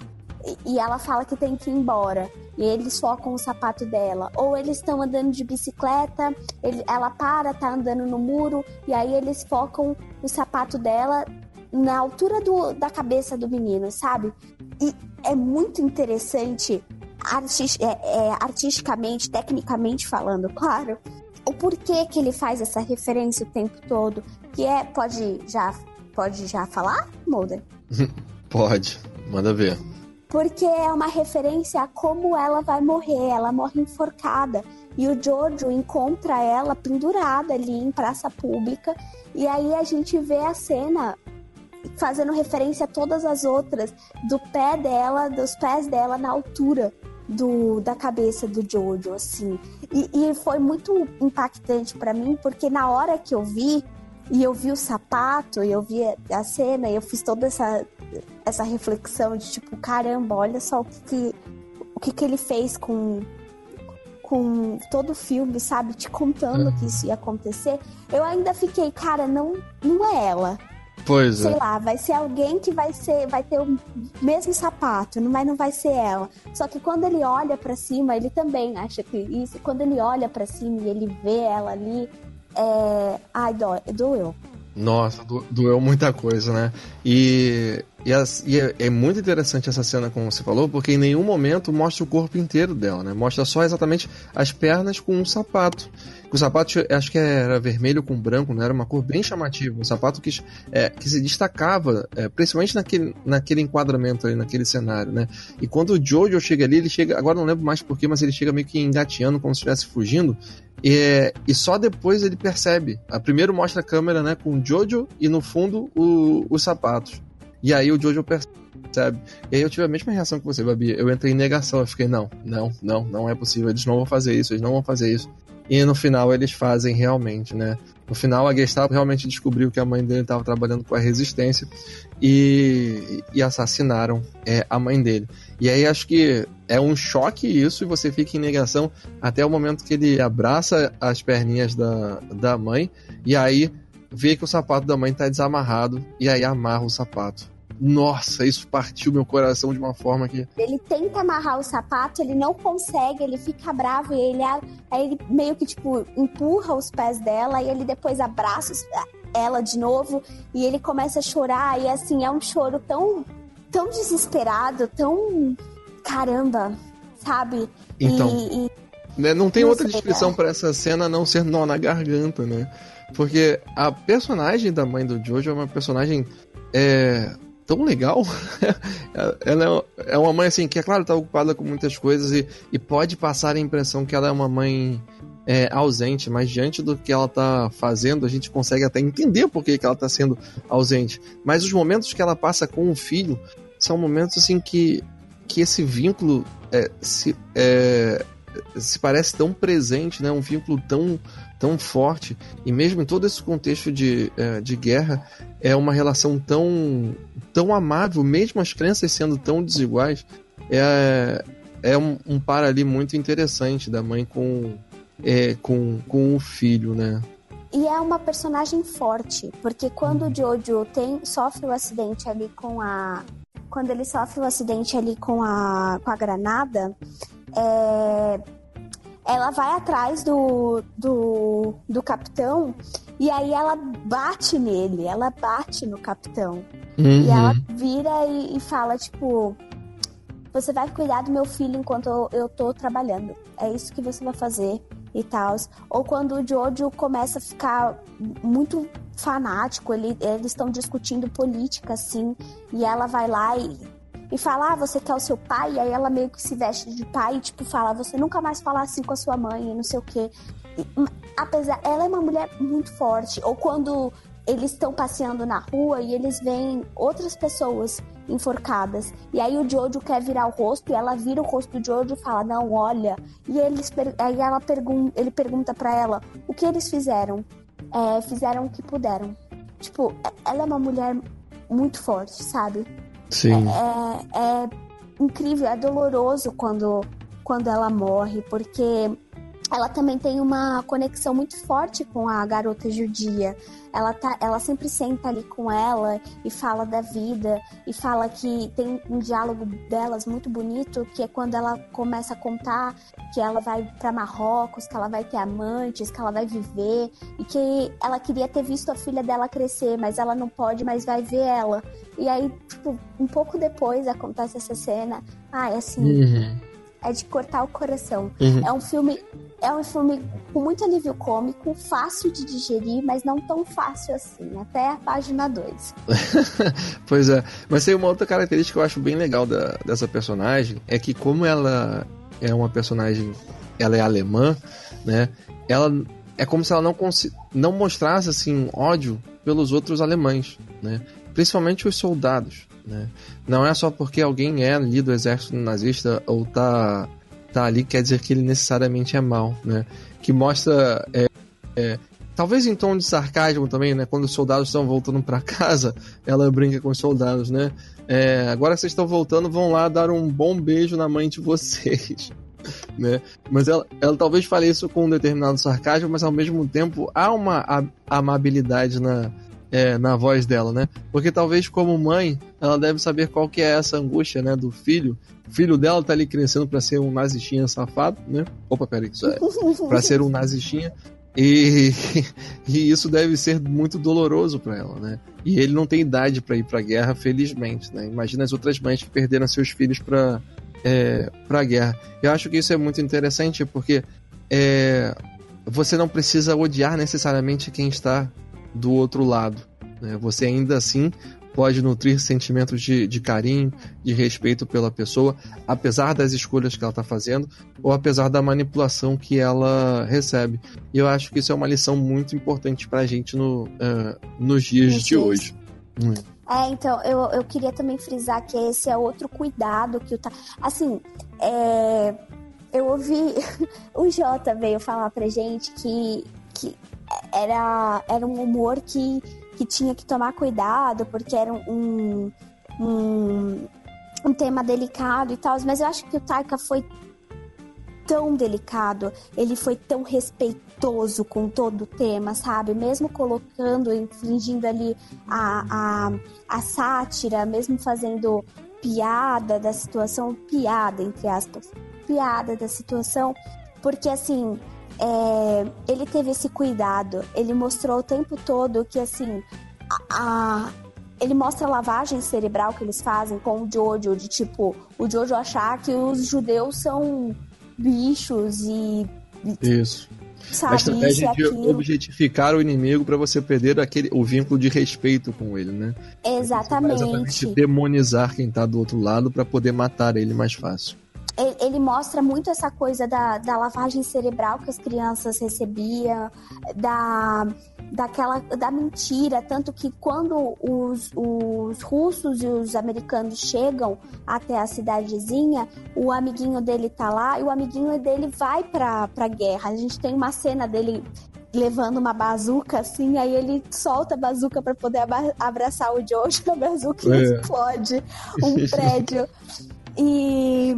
e, e ela fala que tem que ir embora. E eles focam o sapato dela. Ou eles estão andando de bicicleta, ele, ela para, tá andando no muro, e aí eles focam o sapato dela na altura do, da cabeça do menino, sabe? E é muito interessante artis, é, é, artisticamente, tecnicamente falando, claro, o porquê que ele faz essa referência o tempo todo, que é, pode já, pode já falar, Mulder? pode, manda ver. Porque é uma referência a como ela vai morrer, ela morre enforcada. E o Jojo encontra ela pendurada ali em praça pública. E aí a gente vê a cena fazendo referência a todas as outras, do pé dela, dos pés dela na altura do, da cabeça do Jojo, assim. E, e foi muito impactante para mim, porque na hora que eu vi, e eu vi o sapato, e eu vi a cena, e eu fiz toda essa, essa reflexão de tipo, caramba, olha só o que, o que, que ele fez com, com todo o filme, sabe? Te contando que isso ia acontecer. Eu ainda fiquei, cara, não, não é ela. Pois Sei é. lá, vai ser alguém que vai ser, vai ter o mesmo sapato, mas não vai ser ela. Só que quando ele olha para cima, ele também acha que isso. Quando ele olha para cima e ele vê ela ali, é... ai, do, doeu. Nossa, do, doeu muita coisa, né? E, e, as, e é, é, muito interessante essa cena, como você falou, porque em nenhum momento mostra o corpo inteiro dela, né? Mostra só exatamente as pernas com um sapato. O sapato, acho que era vermelho com branco, né? Era uma cor bem chamativa. Um sapato que, é, que se destacava, é, principalmente naquele, naquele enquadramento ali, naquele cenário, né? E quando o Jojo chega ali, ele chega, agora não lembro mais porquê, mas ele chega meio que engateando, como se estivesse fugindo. E, e só depois ele percebe. A primeiro mostra a câmera, né, com o Jojo e no fundo o, os sapatos. E aí o Jojo percebe. E aí eu tive a mesma reação que você, Babi. Eu entrei em negação. Eu fiquei, não, não, não, não é possível. Eles não vão fazer isso, eles não vão fazer isso. E no final eles fazem realmente, né? No final a Gestapo realmente descobriu que a mãe dele estava trabalhando com a resistência e, e assassinaram é, a mãe dele. E aí acho que é um choque isso e você fica em negação até o momento que ele abraça as perninhas da, da mãe e aí vê que o sapato da mãe está desamarrado e aí amarra o sapato. Nossa, isso partiu meu coração de uma forma que. Ele tenta amarrar o sapato, ele não consegue, ele fica bravo e ele, aí ele meio que, tipo, empurra os pés dela e ele depois abraça ela de novo e ele começa a chorar. E assim, é um choro tão, tão desesperado, tão. Caramba, sabe? Então. E, e... Né, não tem outra descrição para essa cena a não ser nó na garganta, né? Porque a personagem da mãe do Jojo é uma personagem é, tão legal. ela é, é uma mãe assim que, é claro, está ocupada com muitas coisas e, e pode passar a impressão que ela é uma mãe é, ausente, mas diante do que ela está fazendo, a gente consegue até entender por que, que ela está sendo ausente. Mas os momentos que ela passa com o filho são momentos assim que, que esse vínculo é, se, é, se parece tão presente, né? um vínculo tão tão forte e mesmo em todo esse contexto de, é, de guerra é uma relação tão tão amável mesmo as crenças sendo tão desiguais é, é um, um par ali muito interessante da mãe com é, com, com o filho né e é uma personagem forte, porque quando o Jojo tem, sofre o acidente ali com a. Quando ele sofre o acidente ali com a, com a granada, é, ela vai atrás do, do, do capitão e aí ela bate nele, ela bate no capitão. Uhum. E ela vira e, e, fala, tipo, você vai cuidar do meu filho enquanto eu, eu tô trabalhando. É isso que você vai fazer e tal. Ou quando o Jojo começa a ficar muito fanático, ele, eles estão discutindo política, assim, e ela vai lá e, e fala, ah, você quer o seu pai? E aí ela meio que se veste de pai e, tipo, fala, você nunca mais falar assim com a sua mãe e não sei o quê. E, apesar, ela é uma mulher muito forte. Ou quando eles estão passeando na rua e eles veem outras pessoas enforcadas. E aí o Jojo quer virar o rosto e ela vira o rosto do Jojo e fala: "Não, olha". E eles aí ela pergun ele pergunta para ela: "O que eles fizeram?" É, fizeram o que puderam. Tipo, ela é uma mulher muito forte, sabe? Sim. É, é, é incrível, é doloroso quando quando ela morre, porque ela também tem uma conexão muito forte com a garota judia. Ela, tá, ela sempre senta ali com ela e fala da vida e fala que tem um diálogo delas muito bonito, que é quando ela começa a contar que ela vai para Marrocos, que ela vai ter amantes, que ela vai viver e que ela queria ter visto a filha dela crescer, mas ela não pode, mas vai ver ela. E aí, tipo, um pouco depois acontece essa cena. Ah, é assim. Uhum. É de cortar o coração. Uhum. É um filme é um filme com muito alívio cômico, fácil de digerir, mas não tão fácil assim, até a página 2. pois é, mas tem uma outra característica que eu acho bem legal da, dessa personagem, é que como ela é uma personagem, ela é alemã, né? Ela é como se ela não, não mostrasse assim ódio pelos outros alemães, né? Principalmente os soldados, né? Não é só porque alguém é ali do exército nazista ou tá tá ali quer dizer que ele necessariamente é mal, né? Que mostra é, é, talvez em tom de sarcasmo também, né? Quando os soldados estão voltando para casa, ela brinca com os soldados, né? É, agora vocês estão voltando, vão lá dar um bom beijo na mãe de vocês. Né? Mas ela, ela talvez fale isso com um determinado sarcasmo, mas ao mesmo tempo há uma amabilidade na, é, na voz dela, né? Porque talvez como mãe, ela deve saber qual que é essa angústia, né, do filho. O filho dela tá ali crescendo para ser um nazistinha safado, né? Opa, peraí, isso é para ser um nazistinha. E, e, isso deve ser muito doloroso para ela, né? E ele não tem idade para ir para guerra, felizmente, né? Imagina as outras mães que perderam seus filhos para é, para guerra. Eu acho que isso é muito interessante porque é, você não precisa odiar necessariamente quem está do outro lado. Né? Você ainda assim pode nutrir sentimentos de, de carinho, de respeito pela pessoa, apesar das escolhas que ela está fazendo ou apesar da manipulação que ela recebe. E eu acho que isso é uma lição muito importante para a gente no, uh, nos dias de dias. hoje. Hum. É, então, eu, eu queria também frisar que esse é outro cuidado que o tá. Assim, é, eu ouvi. o Jota veio falar pra gente que, que era, era um humor que, que tinha que tomar cuidado, porque era um, um, um tema delicado e tal, mas eu acho que o Taika foi tão delicado, ele foi tão respeitoso com todo o tema, sabe? Mesmo colocando, infringindo ali a, a, a sátira, mesmo fazendo piada da situação, piada, entre aspas, piada da situação, porque assim, é, ele teve esse cuidado, ele mostrou o tempo todo que assim a, a, ele mostra a lavagem cerebral que eles fazem com o Jojo, de tipo, o Jojo achar que os judeus são bichos e. Isso. Sabe, a estratégia de objetificar o inimigo para você perder aquele, o vínculo de respeito com ele, né? Exatamente. exatamente demonizar quem tá do outro lado para poder matar ele mais fácil ele mostra muito essa coisa da, da lavagem cerebral que as crianças recebiam, da, daquela da mentira, tanto que quando os, os russos e os americanos chegam até a cidadezinha, o amiguinho dele tá lá e o amiguinho dele vai pra, pra guerra. A gente tem uma cena dele levando uma bazuca assim, aí ele solta a bazuca para poder abraçar o Josh, a bazuca é. explode um prédio. E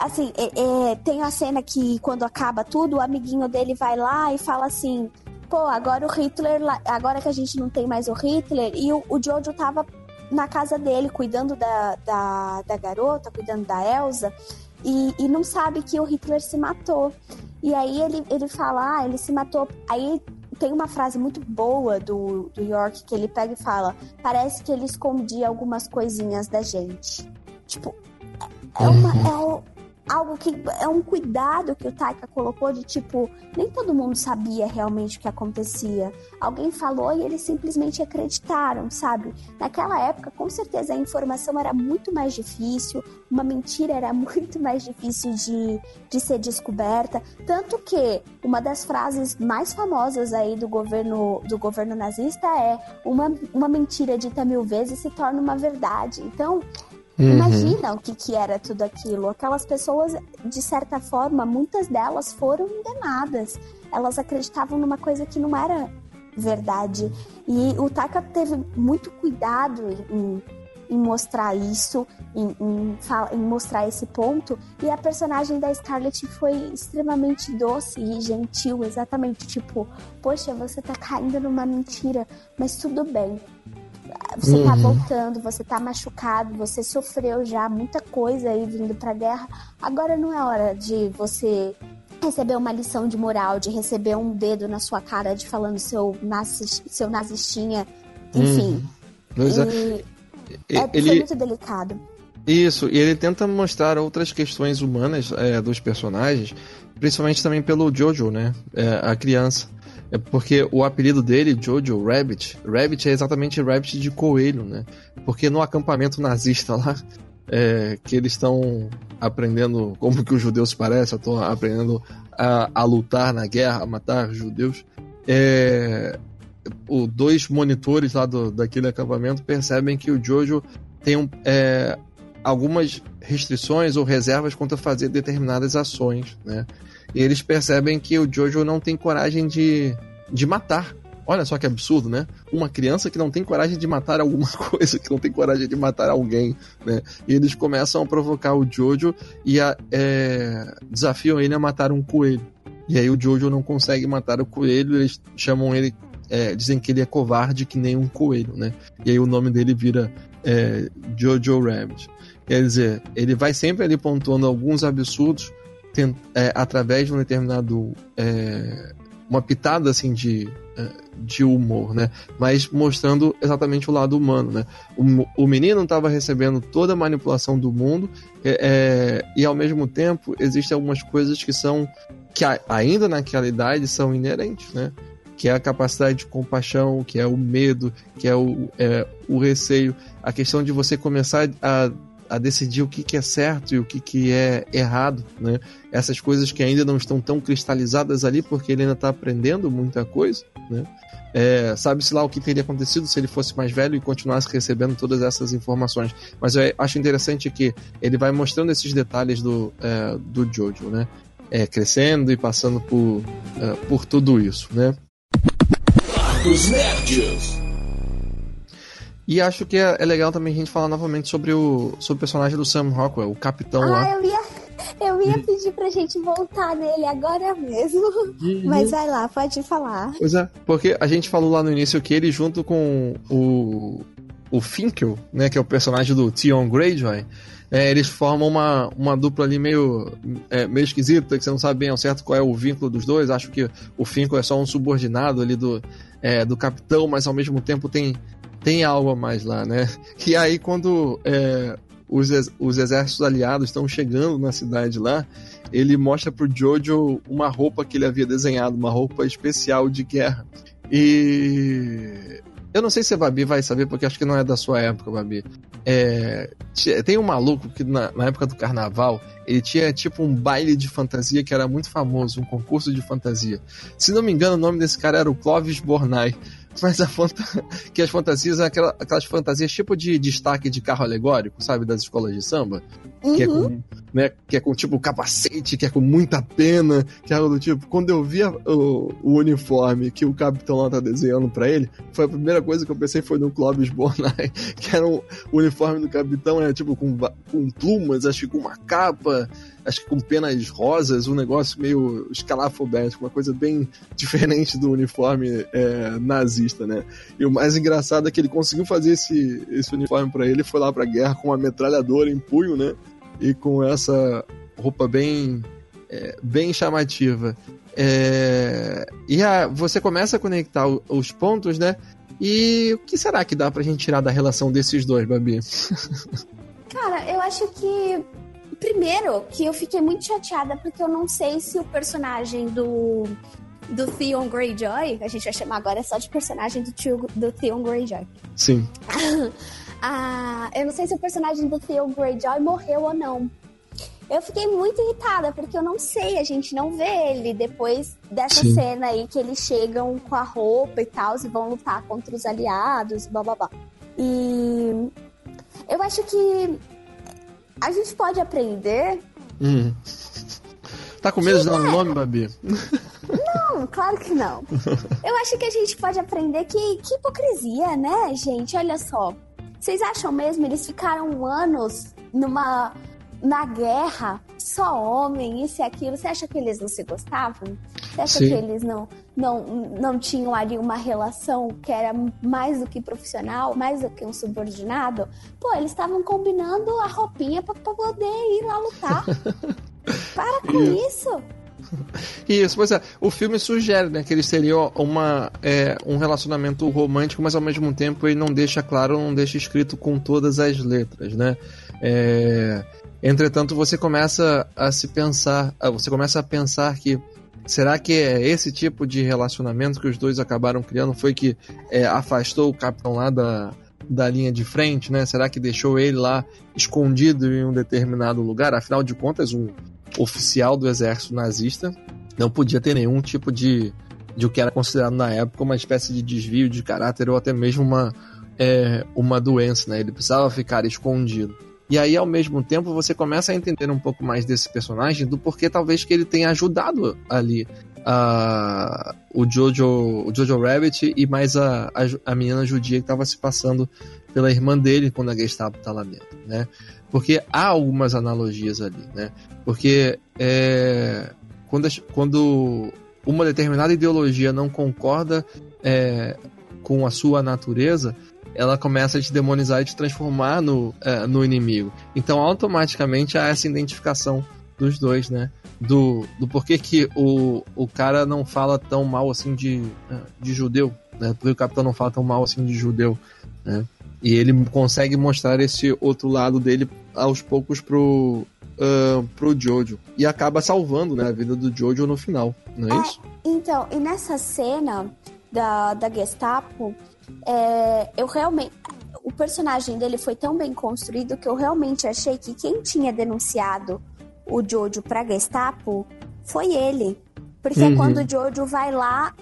assim, é, é, tem a cena que quando acaba tudo, o amiguinho dele vai lá e fala assim: pô, agora o Hitler, agora que a gente não tem mais o Hitler, e o, o Jojo tava na casa dele, cuidando da, da, da garota, cuidando da Elsa, e, e não sabe que o Hitler se matou. E aí ele, ele fala, ah, ele se matou. Aí tem uma frase muito boa do, do York que ele pega e fala: parece que ele escondia algumas coisinhas da gente. Tipo, é, uma, uhum. é, algo que é um cuidado que o Taika colocou de tipo, nem todo mundo sabia realmente o que acontecia. Alguém falou e eles simplesmente acreditaram, sabe? Naquela época, com certeza a informação era muito mais difícil, uma mentira era muito mais difícil de, de ser descoberta, tanto que uma das frases mais famosas aí do governo do governo nazista é uma, uma mentira dita mil vezes se torna uma verdade. Então, Uhum. Imagina o que, que era tudo aquilo. Aquelas pessoas, de certa forma, muitas delas foram enganadas. Elas acreditavam numa coisa que não era verdade. E o Taka teve muito cuidado em, em mostrar isso, em, em, em, mostrar esse ponto. E a personagem da Scarlett foi extremamente doce e gentil, exatamente tipo, poxa, você tá caindo numa mentira, mas tudo bem você tá uhum. tá voltando, você tá machucado, você sofreu já muita coisa aí vindo pra guerra. Agora não é hora de você receber uma lição de moral, de receber um dedo na sua cara de falando seu, nazis, seu nazistinha, enfim. Uhum. E, é, ele... Muito delicado. Isso, e ele tenta mostrar outras questões humanas é, dos personagens, principalmente também pelo Jojo, né? É, a criança. É porque o apelido dele, Jojo Rabbit, Rabbit é exatamente Rabbit de coelho, né? Porque no acampamento nazista lá, é, que eles estão aprendendo como que os judeus parecem, estão aprendendo a, a, lutar na guerra, a matar judeus. É, o, dois monitores lá do, daquele acampamento percebem que o Jojo tem um, é, algumas restrições ou reservas quanto a fazer determinadas ações, né? E eles percebem que o Jojo não tem coragem de, de matar. Olha só que absurdo, né? Uma criança que não tem coragem de matar alguma coisa, que não tem coragem de matar alguém, né? E eles começam a provocar o Jojo e a, é, desafiam ele a matar um coelho. E aí o Jojo não consegue matar o coelho, eles chamam ele, é, dizem que ele é covarde que nem um coelho, né? E aí o nome dele vira é, Jojo Rabbit. Quer dizer, ele vai sempre ali pontuando alguns absurdos tem, é, através de um determinado é, uma pitada assim de, é, de humor, né? Mas mostrando exatamente o lado humano, né? O, o menino estava recebendo toda a manipulação do mundo é, é, e ao mesmo tempo existem algumas coisas que são que ainda naquela idade são inerentes, né? Que é a capacidade de compaixão, que é o medo, que é o, é, o receio, a questão de você começar a a decidir o que, que é certo e o que, que é errado, né? Essas coisas que ainda não estão tão cristalizadas ali, porque ele ainda está aprendendo muita coisa, né? É, Sabe-se lá o que teria acontecido se ele fosse mais velho e continuasse recebendo todas essas informações. Mas eu acho interessante que ele vai mostrando esses detalhes do, é, do Jojo, né? É, crescendo e passando por, é, por tudo isso, né? Os Nerds. E acho que é, é, legal também a gente falar novamente sobre o, sobre o personagem do Sam Rockwell, o capitão ah, lá. Eu ia, eu ia pedir pra gente voltar nele agora mesmo. Uhum. Mas vai lá, pode falar. Pois é, porque a gente falou lá no início que ele, junto com o, o Finkel, né, que é o personagem do Theon Greyjoy, é, eles formam uma, uma dupla ali meio, é, meio esquisita, que você não sabe bem ao certo qual é o vínculo dos dois. Acho que o Finkel é só um subordinado ali do, é, do capitão, mas ao mesmo tempo tem tem algo a mais lá, né? E aí, quando é, os, os exércitos aliados estão chegando na cidade lá, ele mostra pro Jojo uma roupa que ele havia desenhado, uma roupa especial de guerra. E eu não sei se a Babi vai saber, porque acho que não é da sua época, Babi. É, tem um maluco que na, na, época do carnaval ele tinha tipo um baile de fantasia que era muito famoso, um concurso de fantasia. Se não me engano, o nome desse cara era o Clovis Bornai mas a fanta... que as fantasias aquelas, aquelas fantasias tipo de destaque de carro alegórico, sabe, das escolas de samba, uhum. que é com, uhum. né, que é com tipo capacete, que é com muita pena, que é algo do tipo. Quando eu vi o, o uniforme que o capitão lá tá desenhando para ele, foi a primeira coisa que eu pensei foi no Clóvis Bornai, que era um, o uniforme do capitão, é tipo com, com plumas, acho que com uma capa, acho que com penas rosas, um negócio meio escalafobético, uma coisa bem diferente do uniforme é, nazista, né? E o mais engraçado é que ele conseguiu fazer esse, esse uniforme para ele, foi lá pra guerra com uma metralhadora em punho, né? E com essa roupa bem, é, bem chamativa. É, e a, você começa a conectar os pontos, né? E o que será que dá pra gente tirar da relação desses dois, Babi? Cara, eu acho que. Primeiro, que eu fiquei muito chateada porque eu não sei se o personagem do. Do Theon Greyjoy, a gente vai chamar agora só de personagem do, tio, do Theon Greyjoy. Sim. ah, eu não sei se o personagem do Theon Greyjoy morreu ou não. Eu fiquei muito irritada, porque eu não sei, a gente não vê ele depois dessa Sim. cena aí que eles chegam com a roupa e tal, e vão lutar contra os aliados, blá blá blá. E eu acho que a gente pode aprender. Hum. Tá com medo de dar um é. nome, Babi? Não, claro que não. Eu acho que a gente pode aprender que, que hipocrisia, né, gente? Olha só. Vocês acham mesmo? Eles ficaram anos numa na guerra, só homem, isso e aquilo. Você acha que eles não se gostavam? Você acha Sim. que eles não, não, não tinham ali uma relação que era mais do que profissional, mais do que um subordinado? Pô, eles estavam combinando a roupinha para poder ir lá lutar. Para com isso. Isso, pois é. O filme sugere né, que eles teriam uma, é, um relacionamento romântico, mas ao mesmo tempo ele não deixa claro, não deixa escrito com todas as letras, né? É, Entretanto, você começa a se pensar, você começa a pensar que será que é esse tipo de relacionamento que os dois acabaram criando foi que é, afastou o capitão lá da, da linha de frente, né? Será que deixou ele lá escondido em um determinado lugar? Afinal de contas, um oficial do exército nazista não podia ter nenhum tipo de, de o que era considerado na época uma espécie de desvio de caráter ou até mesmo uma, é, uma doença, né? Ele precisava ficar escondido. E aí, ao mesmo tempo, você começa a entender um pouco mais desse personagem, do porquê talvez que ele tenha ajudado ali a, o, Jojo, o Jojo Rabbit e mais a, a, a menina judia que estava se passando pela irmã dele quando a Gestapo está lá dentro, né? Porque há algumas analogias ali, né? Porque é, quando, quando uma determinada ideologia não concorda é, com a sua natureza, ela começa a te demonizar e te transformar no, é, no inimigo. Então, automaticamente há essa identificação dos dois, né? Do, do porquê que o, o cara não fala tão mal assim de, é, de judeu, né? Porque o capitão não fala tão mal assim de judeu, né? E ele consegue mostrar esse outro lado dele aos poucos pro, uh, pro Jojo. E acaba salvando né, a vida do Jojo no final, não é, é isso? Então, e nessa cena da, da Gestapo, é, eu realmente. O personagem dele foi tão bem construído que eu realmente achei que quem tinha denunciado o Jojo pra Gestapo foi ele. Porque uhum. quando o Jojo vai lá,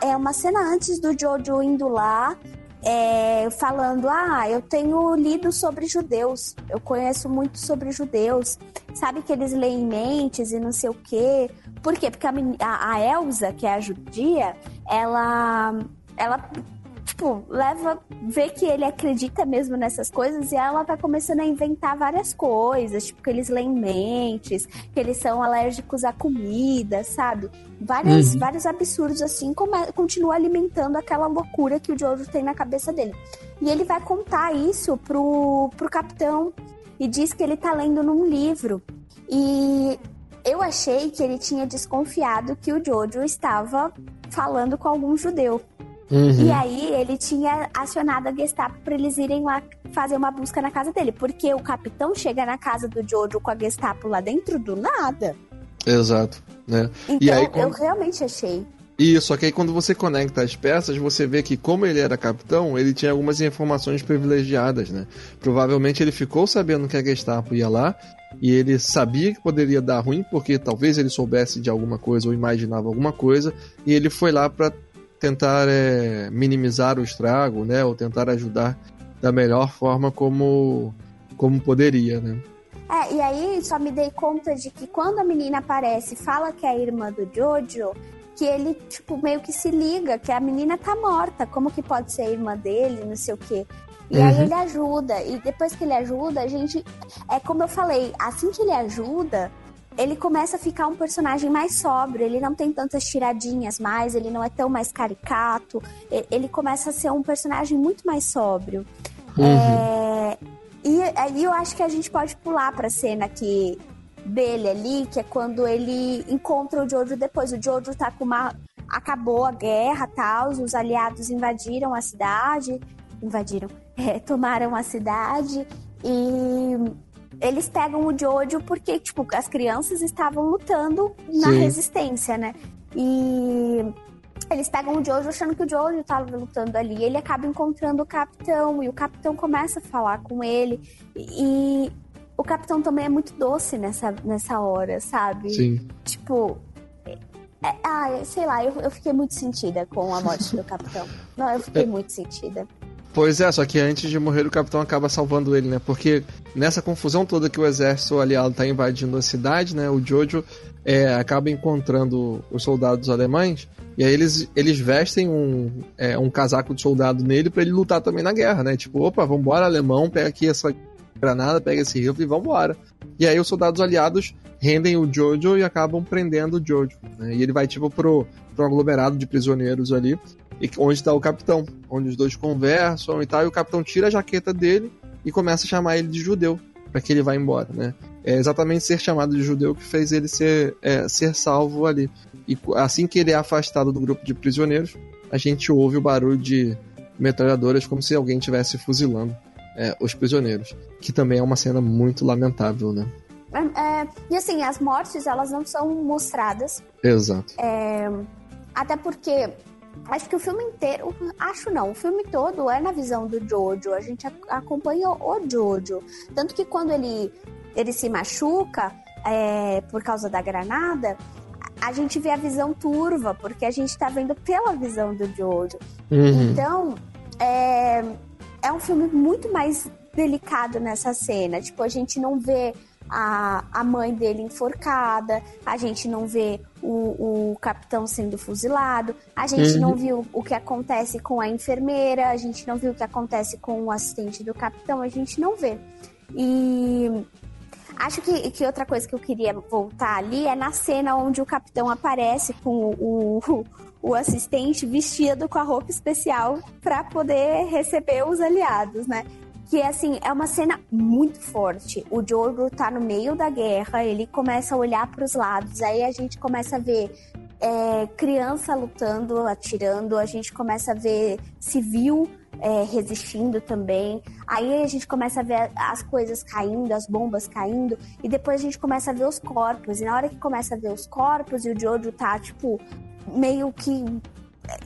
é uma cena antes do Jojo indo lá, é, falando: Ah, eu tenho lido sobre judeus, eu conheço muito sobre judeus, sabe que eles leem mentes e não sei o quê. Por quê? Porque a, a Elsa, que é a judia, ela, ela tipo, leva, vê que ele acredita mesmo nessas coisas e ela vai começando a inventar várias coisas, tipo, que eles leem mentes, que eles são alérgicos à comida, sabe? Vários, uhum. vários absurdos assim, como continua alimentando aquela loucura que o Jojo tem na cabeça dele. E ele vai contar isso pro, pro capitão e diz que ele tá lendo num livro. E eu achei que ele tinha desconfiado que o Jojo estava falando com algum judeu. Uhum. E aí ele tinha acionado a Gestapo para eles irem lá fazer uma busca na casa dele, porque o capitão chega na casa do Jojo com a Gestapo lá dentro do nada. Exato, né? Então, e aí, quando... eu realmente achei. Isso, só que aí quando você conecta as peças, você vê que como ele era capitão, ele tinha algumas informações privilegiadas, né? Provavelmente ele ficou sabendo que a Gestapo ia lá e ele sabia que poderia dar ruim, porque talvez ele soubesse de alguma coisa ou imaginava alguma coisa, e ele foi lá para tentar é, minimizar o estrago, né? Ou tentar ajudar da melhor forma como, como poderia, né? É, e aí só me dei conta de que quando a menina aparece e fala que é a irmã do Jojo, que ele, tipo, meio que se liga que a menina tá morta, como que pode ser a irmã dele, não sei o quê. E uhum. aí ele ajuda, e depois que ele ajuda, a gente. É como eu falei, assim que ele ajuda, ele começa a ficar um personagem mais sóbrio, ele não tem tantas tiradinhas mais, ele não é tão mais caricato, ele começa a ser um personagem muito mais sóbrio. Uhum. É, e aí eu acho que a gente pode pular pra cena que dele ali, que é quando ele encontra o Jojo depois. O Jojo tá com uma. Acabou a guerra tal, os aliados invadiram a cidade. Invadiram. É, tomaram a cidade e eles pegam o Jojo porque, tipo, as crianças estavam lutando na Sim. resistência, né? E eles pegam o Jojo achando que o Jojo estava lutando ali. Ele acaba encontrando o capitão e o capitão começa a falar com ele. E o capitão também é muito doce nessa, nessa hora, sabe? Sim. Tipo. É, é, ah, sei lá, eu, eu fiquei muito sentida com a morte do capitão. Não, eu fiquei é. muito sentida. Pois é, só que antes de morrer o capitão acaba salvando ele, né? Porque nessa confusão toda que o exército aliado tá invadindo a cidade, né? O Jojo é, acaba encontrando os soldados alemães e aí eles, eles vestem um, é, um casaco de soldado nele para ele lutar também na guerra, né? Tipo, opa, vambora alemão, pega aqui essa granada, pega esse rifle e vambora. E aí os soldados aliados rendem o Jojo e acabam prendendo o Jojo. Né? E ele vai tipo pro, pro aglomerado de prisioneiros ali, e onde está o capitão, onde os dois conversam e tal, e o capitão tira a jaqueta dele e começa a chamar ele de judeu, para que ele vá embora, né? É exatamente ser chamado de judeu que fez ele ser, é, ser salvo ali. E assim que ele é afastado do grupo de prisioneiros, a gente ouve o barulho de metralhadoras como se alguém estivesse fuzilando é, os prisioneiros, que também é uma cena muito lamentável, né? É, é, e assim, as mortes elas não são mostradas. Exato. É, até porque acho que o filme inteiro, acho não, o filme todo é na visão do Jojo. A gente acompanha o Jojo. Tanto que quando ele, ele se machuca é, por causa da granada, a gente vê a visão turva, porque a gente tá vendo pela visão do Jojo. Uhum. Então, é, é um filme muito mais delicado nessa cena. Tipo, a gente não vê a, a mãe dele enforcada, a gente não vê o, o capitão sendo fuzilado, a gente uhum. não viu o que acontece com a enfermeira, a gente não viu o que acontece com o assistente do capitão, a gente não vê. E acho que, que outra coisa que eu queria voltar ali é na cena onde o capitão aparece com o, o, o assistente vestido com a roupa especial para poder receber os aliados, né? Que assim, é uma cena muito forte. O Jojo tá no meio da guerra, ele começa a olhar para os lados, aí a gente começa a ver é, criança lutando, atirando, a gente começa a ver civil é, resistindo também. Aí a gente começa a ver as coisas caindo, as bombas caindo, e depois a gente começa a ver os corpos. E na hora que começa a ver os corpos e o Jojo tá, tipo, meio que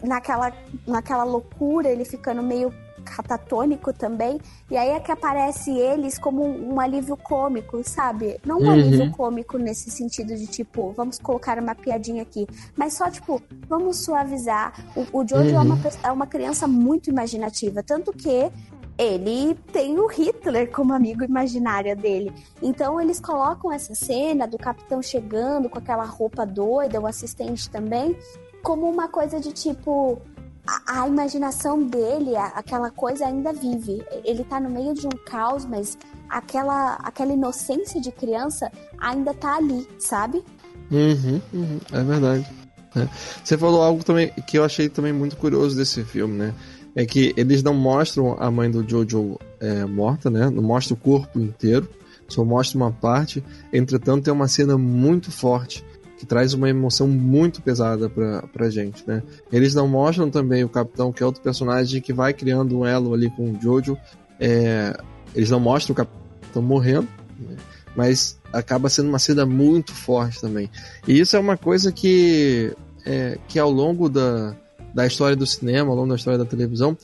naquela, naquela loucura, ele ficando meio catatônico também. E aí é que aparece eles como um, alívio cômico, sabe? Não um uhum. alívio cômico nesse sentido de tipo, vamos colocar uma piadinha aqui, mas só tipo, vamos suavizar. O, o Jojo uhum. é, uma, uhum. é uma criança muito imaginativa, tanto que ele tem o Hitler como amigo imaginário dele. Então eles colocam essa cena do capitão chegando com aquela roupa doida, o assistente também, como uma coisa de tipo, a, a, imaginação dele, a, aquela coisa ainda vive. Ele tá no meio de um caos, mas aquela, aquela inocência de criança ainda tá ali, sabe? Uhum, uhum é verdade. É. Você falou algo também que eu achei também muito curioso desse filme, né? É que eles não mostram a mãe do Jojo é, morta, né? Não mostra o corpo inteiro, só mostra uma parte. Entretanto, tem uma cena muito forte que traz uma emoção muito pesada pra, pra gente, né? Eles não mostram também o Capitão, que é outro personagem que vai criando um elo ali com o Jojo. É, eles não mostram o Capitão morrendo, né? mas acaba sendo uma cena muito forte também. E isso é uma coisa que, é, que ao longo da, da história do cinema, ao longo da história da televisão,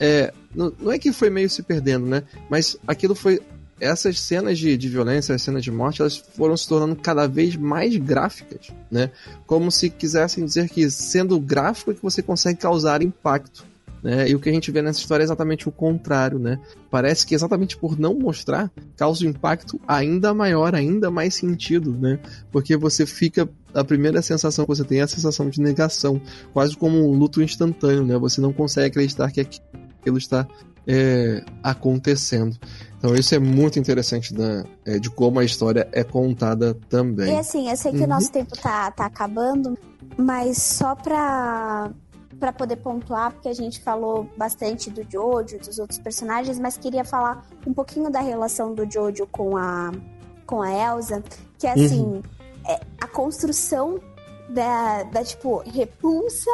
é, não, não é que foi meio se perdendo, né? Mas aquilo foi essas cenas de, de violência, as cenas de morte, elas foram se tornando cada vez mais gráficas, né? Como se quisessem dizer que sendo gráfico é que você consegue causar impacto. Né? E o que a gente vê nessa história é exatamente o contrário, né? Parece que exatamente por não mostrar, causa um impacto ainda maior, ainda mais sentido, né? Porque você fica. A primeira sensação que você tem é a sensação de negação, quase como um luto instantâneo, né? Você não consegue acreditar que aquilo está é, acontecendo. Então isso é muito interessante da, é, de como a história é contada também. E assim, eu sei que uhum. o nosso tempo tá, tá acabando, mas só pra, pra poder pontuar, porque a gente falou bastante do Jojo, dos outros personagens, mas queria falar um pouquinho da relação do Jojo com a, com a Elsa, que assim, uhum. é, a construção da, da, tipo, repulsa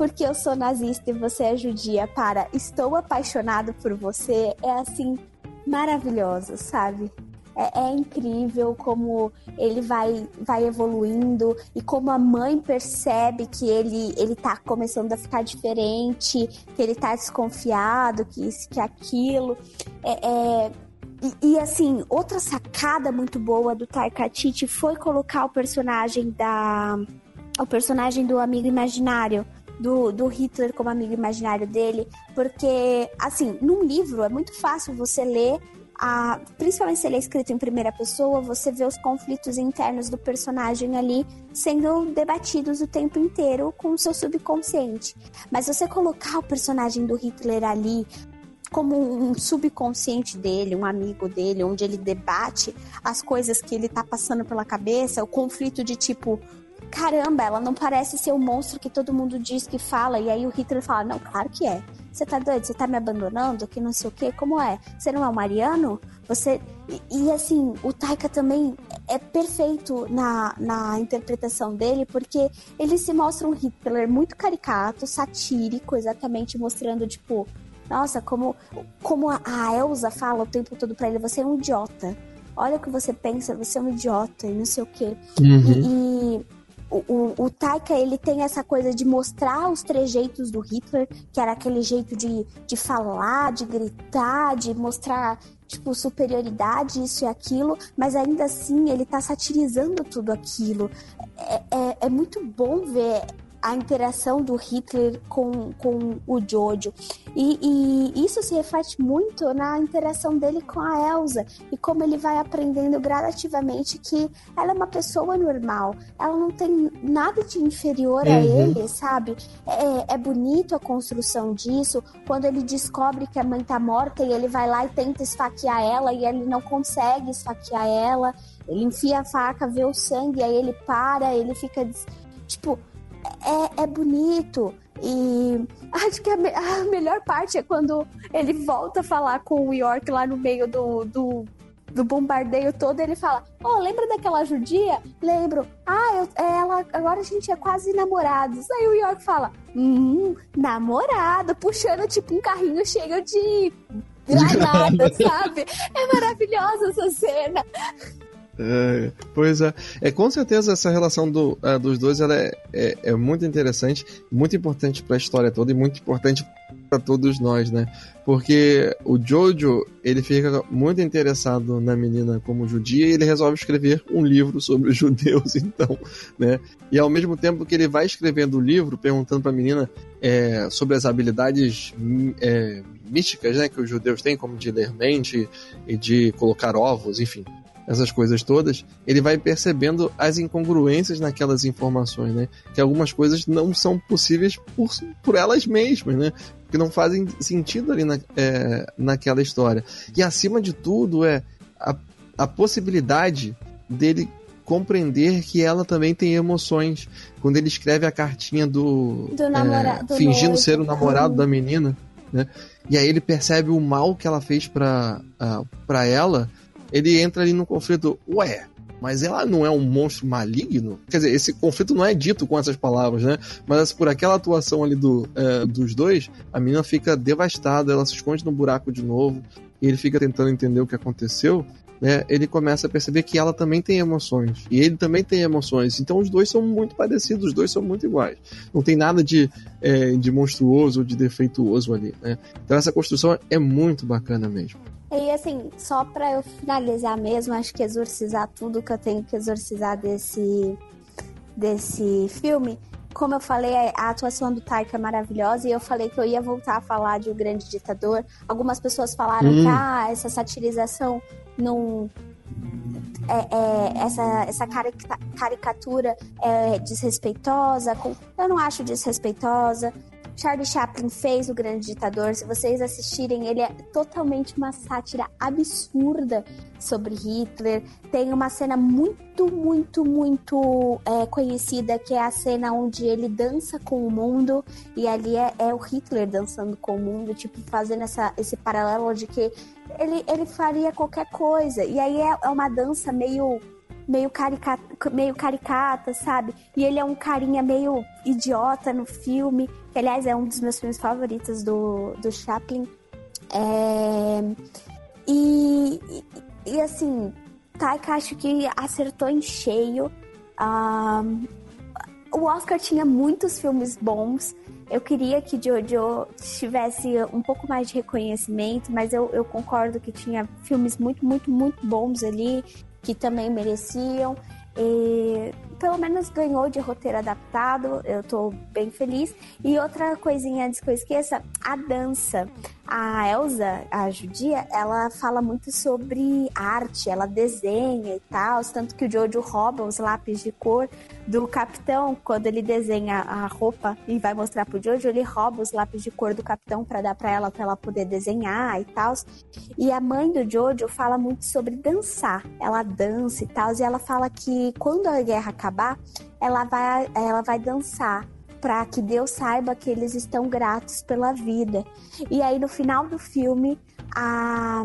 porque eu sou nazista e você é judia para estou apaixonado por você é assim maravilhosa, sabe? É, é, incrível como ele vai, vai evoluindo e como a mãe percebe que ele, ele tá começando a ficar diferente, que ele tá desconfiado, que isso, que aquilo. É, é e, e, assim, outra sacada muito boa do Taika foi colocar o personagem da. O personagem do amigo imaginário do, do Hitler como amigo imaginário dele, porque, assim, num livro é muito fácil você ler a, principalmente se ele é escrito em primeira pessoa, você vê os conflitos internos do personagem ali sendo debatidos o tempo inteiro com o seu subconsciente. Mas você colocar o personagem do Hitler ali como um subconsciente dele, um amigo dele, onde ele debate as coisas que ele tá passando pela cabeça, o conflito de tipo, caramba, ela não parece ser o monstro que todo mundo diz que fala. E aí o Hitler fala, não, claro que é. Você tá doido? Você tá me abandonando? Que não sei o quê? Como é? Você não é o Mariano? Você. E, e, assim, o Taika também é perfeito na, na interpretação dele, porque ele se mostra um Hitler muito caricato, satírico, exatamente mostrando, tipo, nossa, como, como a, Elsa fala o tempo todo pra ele, você é um idiota. Olha o que você pensa, você é um idiota e não sei o quê. Uhum. e, e o, o, Taika, ele tem essa coisa de mostrar os trejeitos do Hitler, que era aquele jeito de, de falar, de gritar, de mostrar, tipo, superioridade, isso e aquilo, mas ainda assim ele tá satirizando tudo aquilo. É, é, é muito bom ver a interação do Hitler com, com o Jojo. E, e, isso se reflete muito na interação dele com a Elsa e como ele vai aprendendo gradativamente que ela é uma pessoa normal, ela não tem nada de inferior uhum. a ele, sabe? É, é bonito a construção disso. Quando ele descobre que a mãe tá morta e ele vai lá e tenta esfaquear ela e ele não consegue esfaquear ela. Ele enfia a faca, vê o sangue, aí ele para, ele fica. Tipo, é, é bonito. E acho que a, me a, melhor parte é quando ele volta a falar com o York lá no meio do, do, do bombardeio todo. Ele fala: Oh, lembra daquela judia? Lembro. Ah, eu, ela, agora a gente é quase namorados. Aí o York fala: Hum, namorado, puxando tipo um carrinho cheio de granada, sabe? É maravilhosa essa cena. É, pois é. é. Com certeza essa relação do, uh, dos dois ela é, é, é, muito interessante, muito importante para a história toda e muito importante para todos nós, né? Porque o Jojo, ele fica muito interessado na menina como judia e ele resolve escrever um livro sobre os judeus, então, né? E ao mesmo tempo que ele vai escrevendo o livro, perguntando para a menina é, sobre as habilidades é, místicas, né, que os judeus têm, como de ler mente e de colocar ovos, enfim, essas coisas todas, ele vai percebendo as incongruências naquelas informações, né? Que algumas coisas não são possíveis por, por elas mesmas, né? Que não fazem sentido ali na, é, naquela história. E acima de tudo é a, a possibilidade dele compreender que ela também tem emoções. Quando ele escreve a cartinha do, do, namora, é, fingindo ser o namorado da menina, né? E aí ele percebe o mal que ela fez para uh, para ela ele entra ali no conflito, ué, mas ela não é um monstro maligno? Quer dizer, esse conflito não é dito com essas palavras, né? Mas por aquela atuação ali do, é, dos dois, a menina fica devastada, ela se esconde no buraco de novo, e ele fica tentando entender o que aconteceu. Né, ele começa a perceber que ela também tem emoções. E ele também tem emoções. Então os dois são muito parecidos, os dois são muito iguais. Não tem nada de, é, de monstruoso ou de defeituoso ali. Né? Então essa construção é muito bacana mesmo. E assim, só pra eu finalizar mesmo, acho que exorcizar tudo que eu tenho que exorcizar desse, desse filme. Como eu falei, a atuação do Taika é maravilhosa e eu falei que eu ia voltar a falar de O Grande Ditador. Algumas pessoas falaram hum. que ah, essa satirização não. É, é, essa, essa caricatura é desrespeitosa. Eu não acho desrespeitosa Charlie Chaplin fez O Grande Ditador. Se vocês assistirem, ele é totalmente uma sátira absurda sobre Hitler. Tem uma cena muito, muito, muito é, conhecida que é a cena onde ele dança com o mundo e ali é, é o Hitler dançando com o mundo, tipo fazendo essa, esse paralelo de que ele, ele faria qualquer coisa. E aí é, é uma dança meio meio caricata, meio caricata, sabe? E ele é um carinha meio idiota no filme, que aliás é um dos meus filmes favoritos do, do Chaplin. É... E, e, e, assim, Taika acho que acertou em cheio. Um, o Oscar tinha muitos filmes bons. Eu queria que Jojo tivesse um pouco mais de reconhecimento, mas eu, eu concordo que tinha filmes muito, muito, muito bons ali que também mereciam. E pelo menos ganhou de roteiro adaptado, eu tô bem feliz. E outra coisinha antes que eu esqueça, a dança. A Elsa, a judia, ela fala muito sobre arte, ela desenha e tal, tanto que o Jojo rouba os lápis de cor do capitão, quando ele desenha a roupa e vai mostrar pro Jojo, ele rouba os lápis de cor do capitão para dar para ela, para ela poder desenhar e tal. E a mãe do Jojo fala muito sobre dançar, ela dança e tal, e ela fala que quando a guerra acabar, ela vai, ela vai dançar para que Deus saiba que eles estão gratos pela vida. E aí no final do filme, a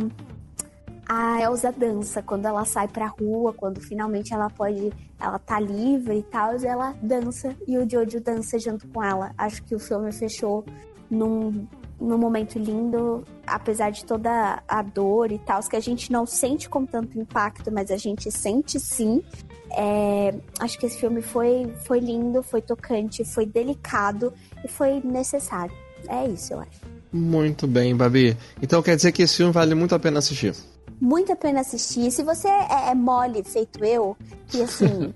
a Elsa dança quando ela sai pra rua, quando finalmente ela pode, ela tá livre e tal, ela dança e o Jojo dança junto com ela. Acho que o filme fechou num, num momento lindo, apesar de toda a dor e tal, que a gente não sente com tanto impacto, mas a gente sente sim. É, acho que esse filme foi, foi lindo, foi tocante, foi delicado e foi necessário. É isso, eu acho. Muito bem, Babi. Então quer dizer que esse filme vale muito a pena assistir. Muito a pena assistir. Se você é, é mole, feito eu, que assim,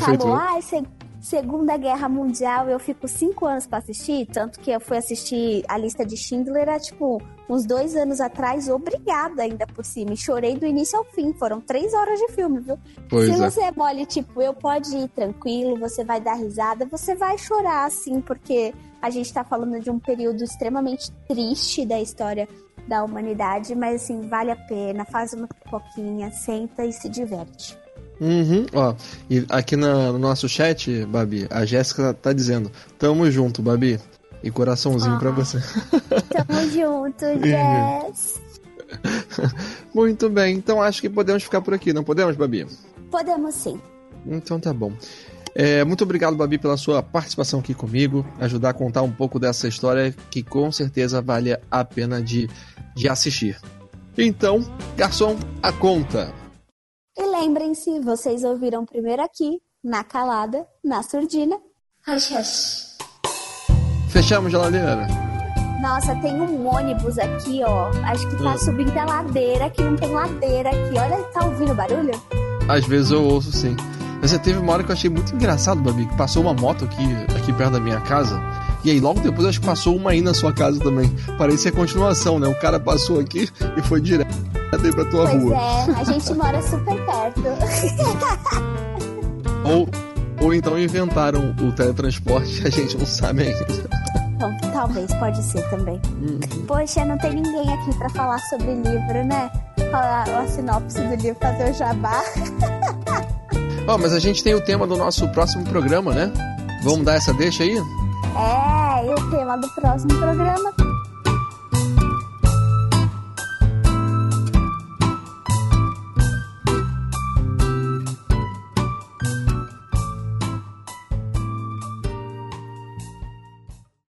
falou, ah, esse, Segunda Guerra Mundial, eu fico cinco anos para assistir, tanto que eu fui assistir a lista de Schindler há, tipo, uns dois anos atrás, obrigada ainda por cima. E chorei do início ao fim, foram três horas de filme, viu? Pois Se é. você é mole, tipo, eu pode ir tranquilo, você vai dar risada, você vai chorar, assim, porque a gente tá falando de um período extremamente triste da história da humanidade, mas assim, vale a pena, faz uma pipoquinha, senta e se diverte. Uhum, ó. E aqui na, no nosso chat, Babi, a Jéssica tá dizendo: Tamo junto, Babi. E coraçãozinho ah, pra você. Tamo junto, Jess. Muito bem, então acho que podemos ficar por aqui, não podemos, Babi? Podemos sim. Então tá bom. É, muito obrigado, Babi, pela sua participação aqui comigo, ajudar a contar um pouco dessa história que com certeza vale a pena de, de assistir. Então, garçom, a conta. E lembrem-se, vocês ouviram primeiro aqui, na calada, na surdina. Hush, hush. Fechamos geladeira. Nossa, tem um ônibus aqui, ó. Acho que tá hum. subindo a ladeira, que não tem ladeira aqui. Olha, tá ouvindo barulho? Às vezes eu ouço sim. Mas você teve uma hora que eu achei muito engraçado, Babi, que passou uma moto aqui, aqui perto da minha casa. E aí logo depois acho que passou uma aí na sua casa também. Parecia a continuação, né? O cara passou aqui e foi direto aí pra tua pois rua. é, a gente mora super perto. ou, ou então inventaram o teletransporte, a gente não sabe ainda. Bom, talvez, pode ser também. Hum. Poxa, não tem ninguém aqui para falar sobre livro, né? Falar a sinopse do livro, fazer o jabá. Ó, oh, mas a gente tem o tema do nosso próximo programa, né? Vamos dar essa deixa aí? É, e o tema do próximo programa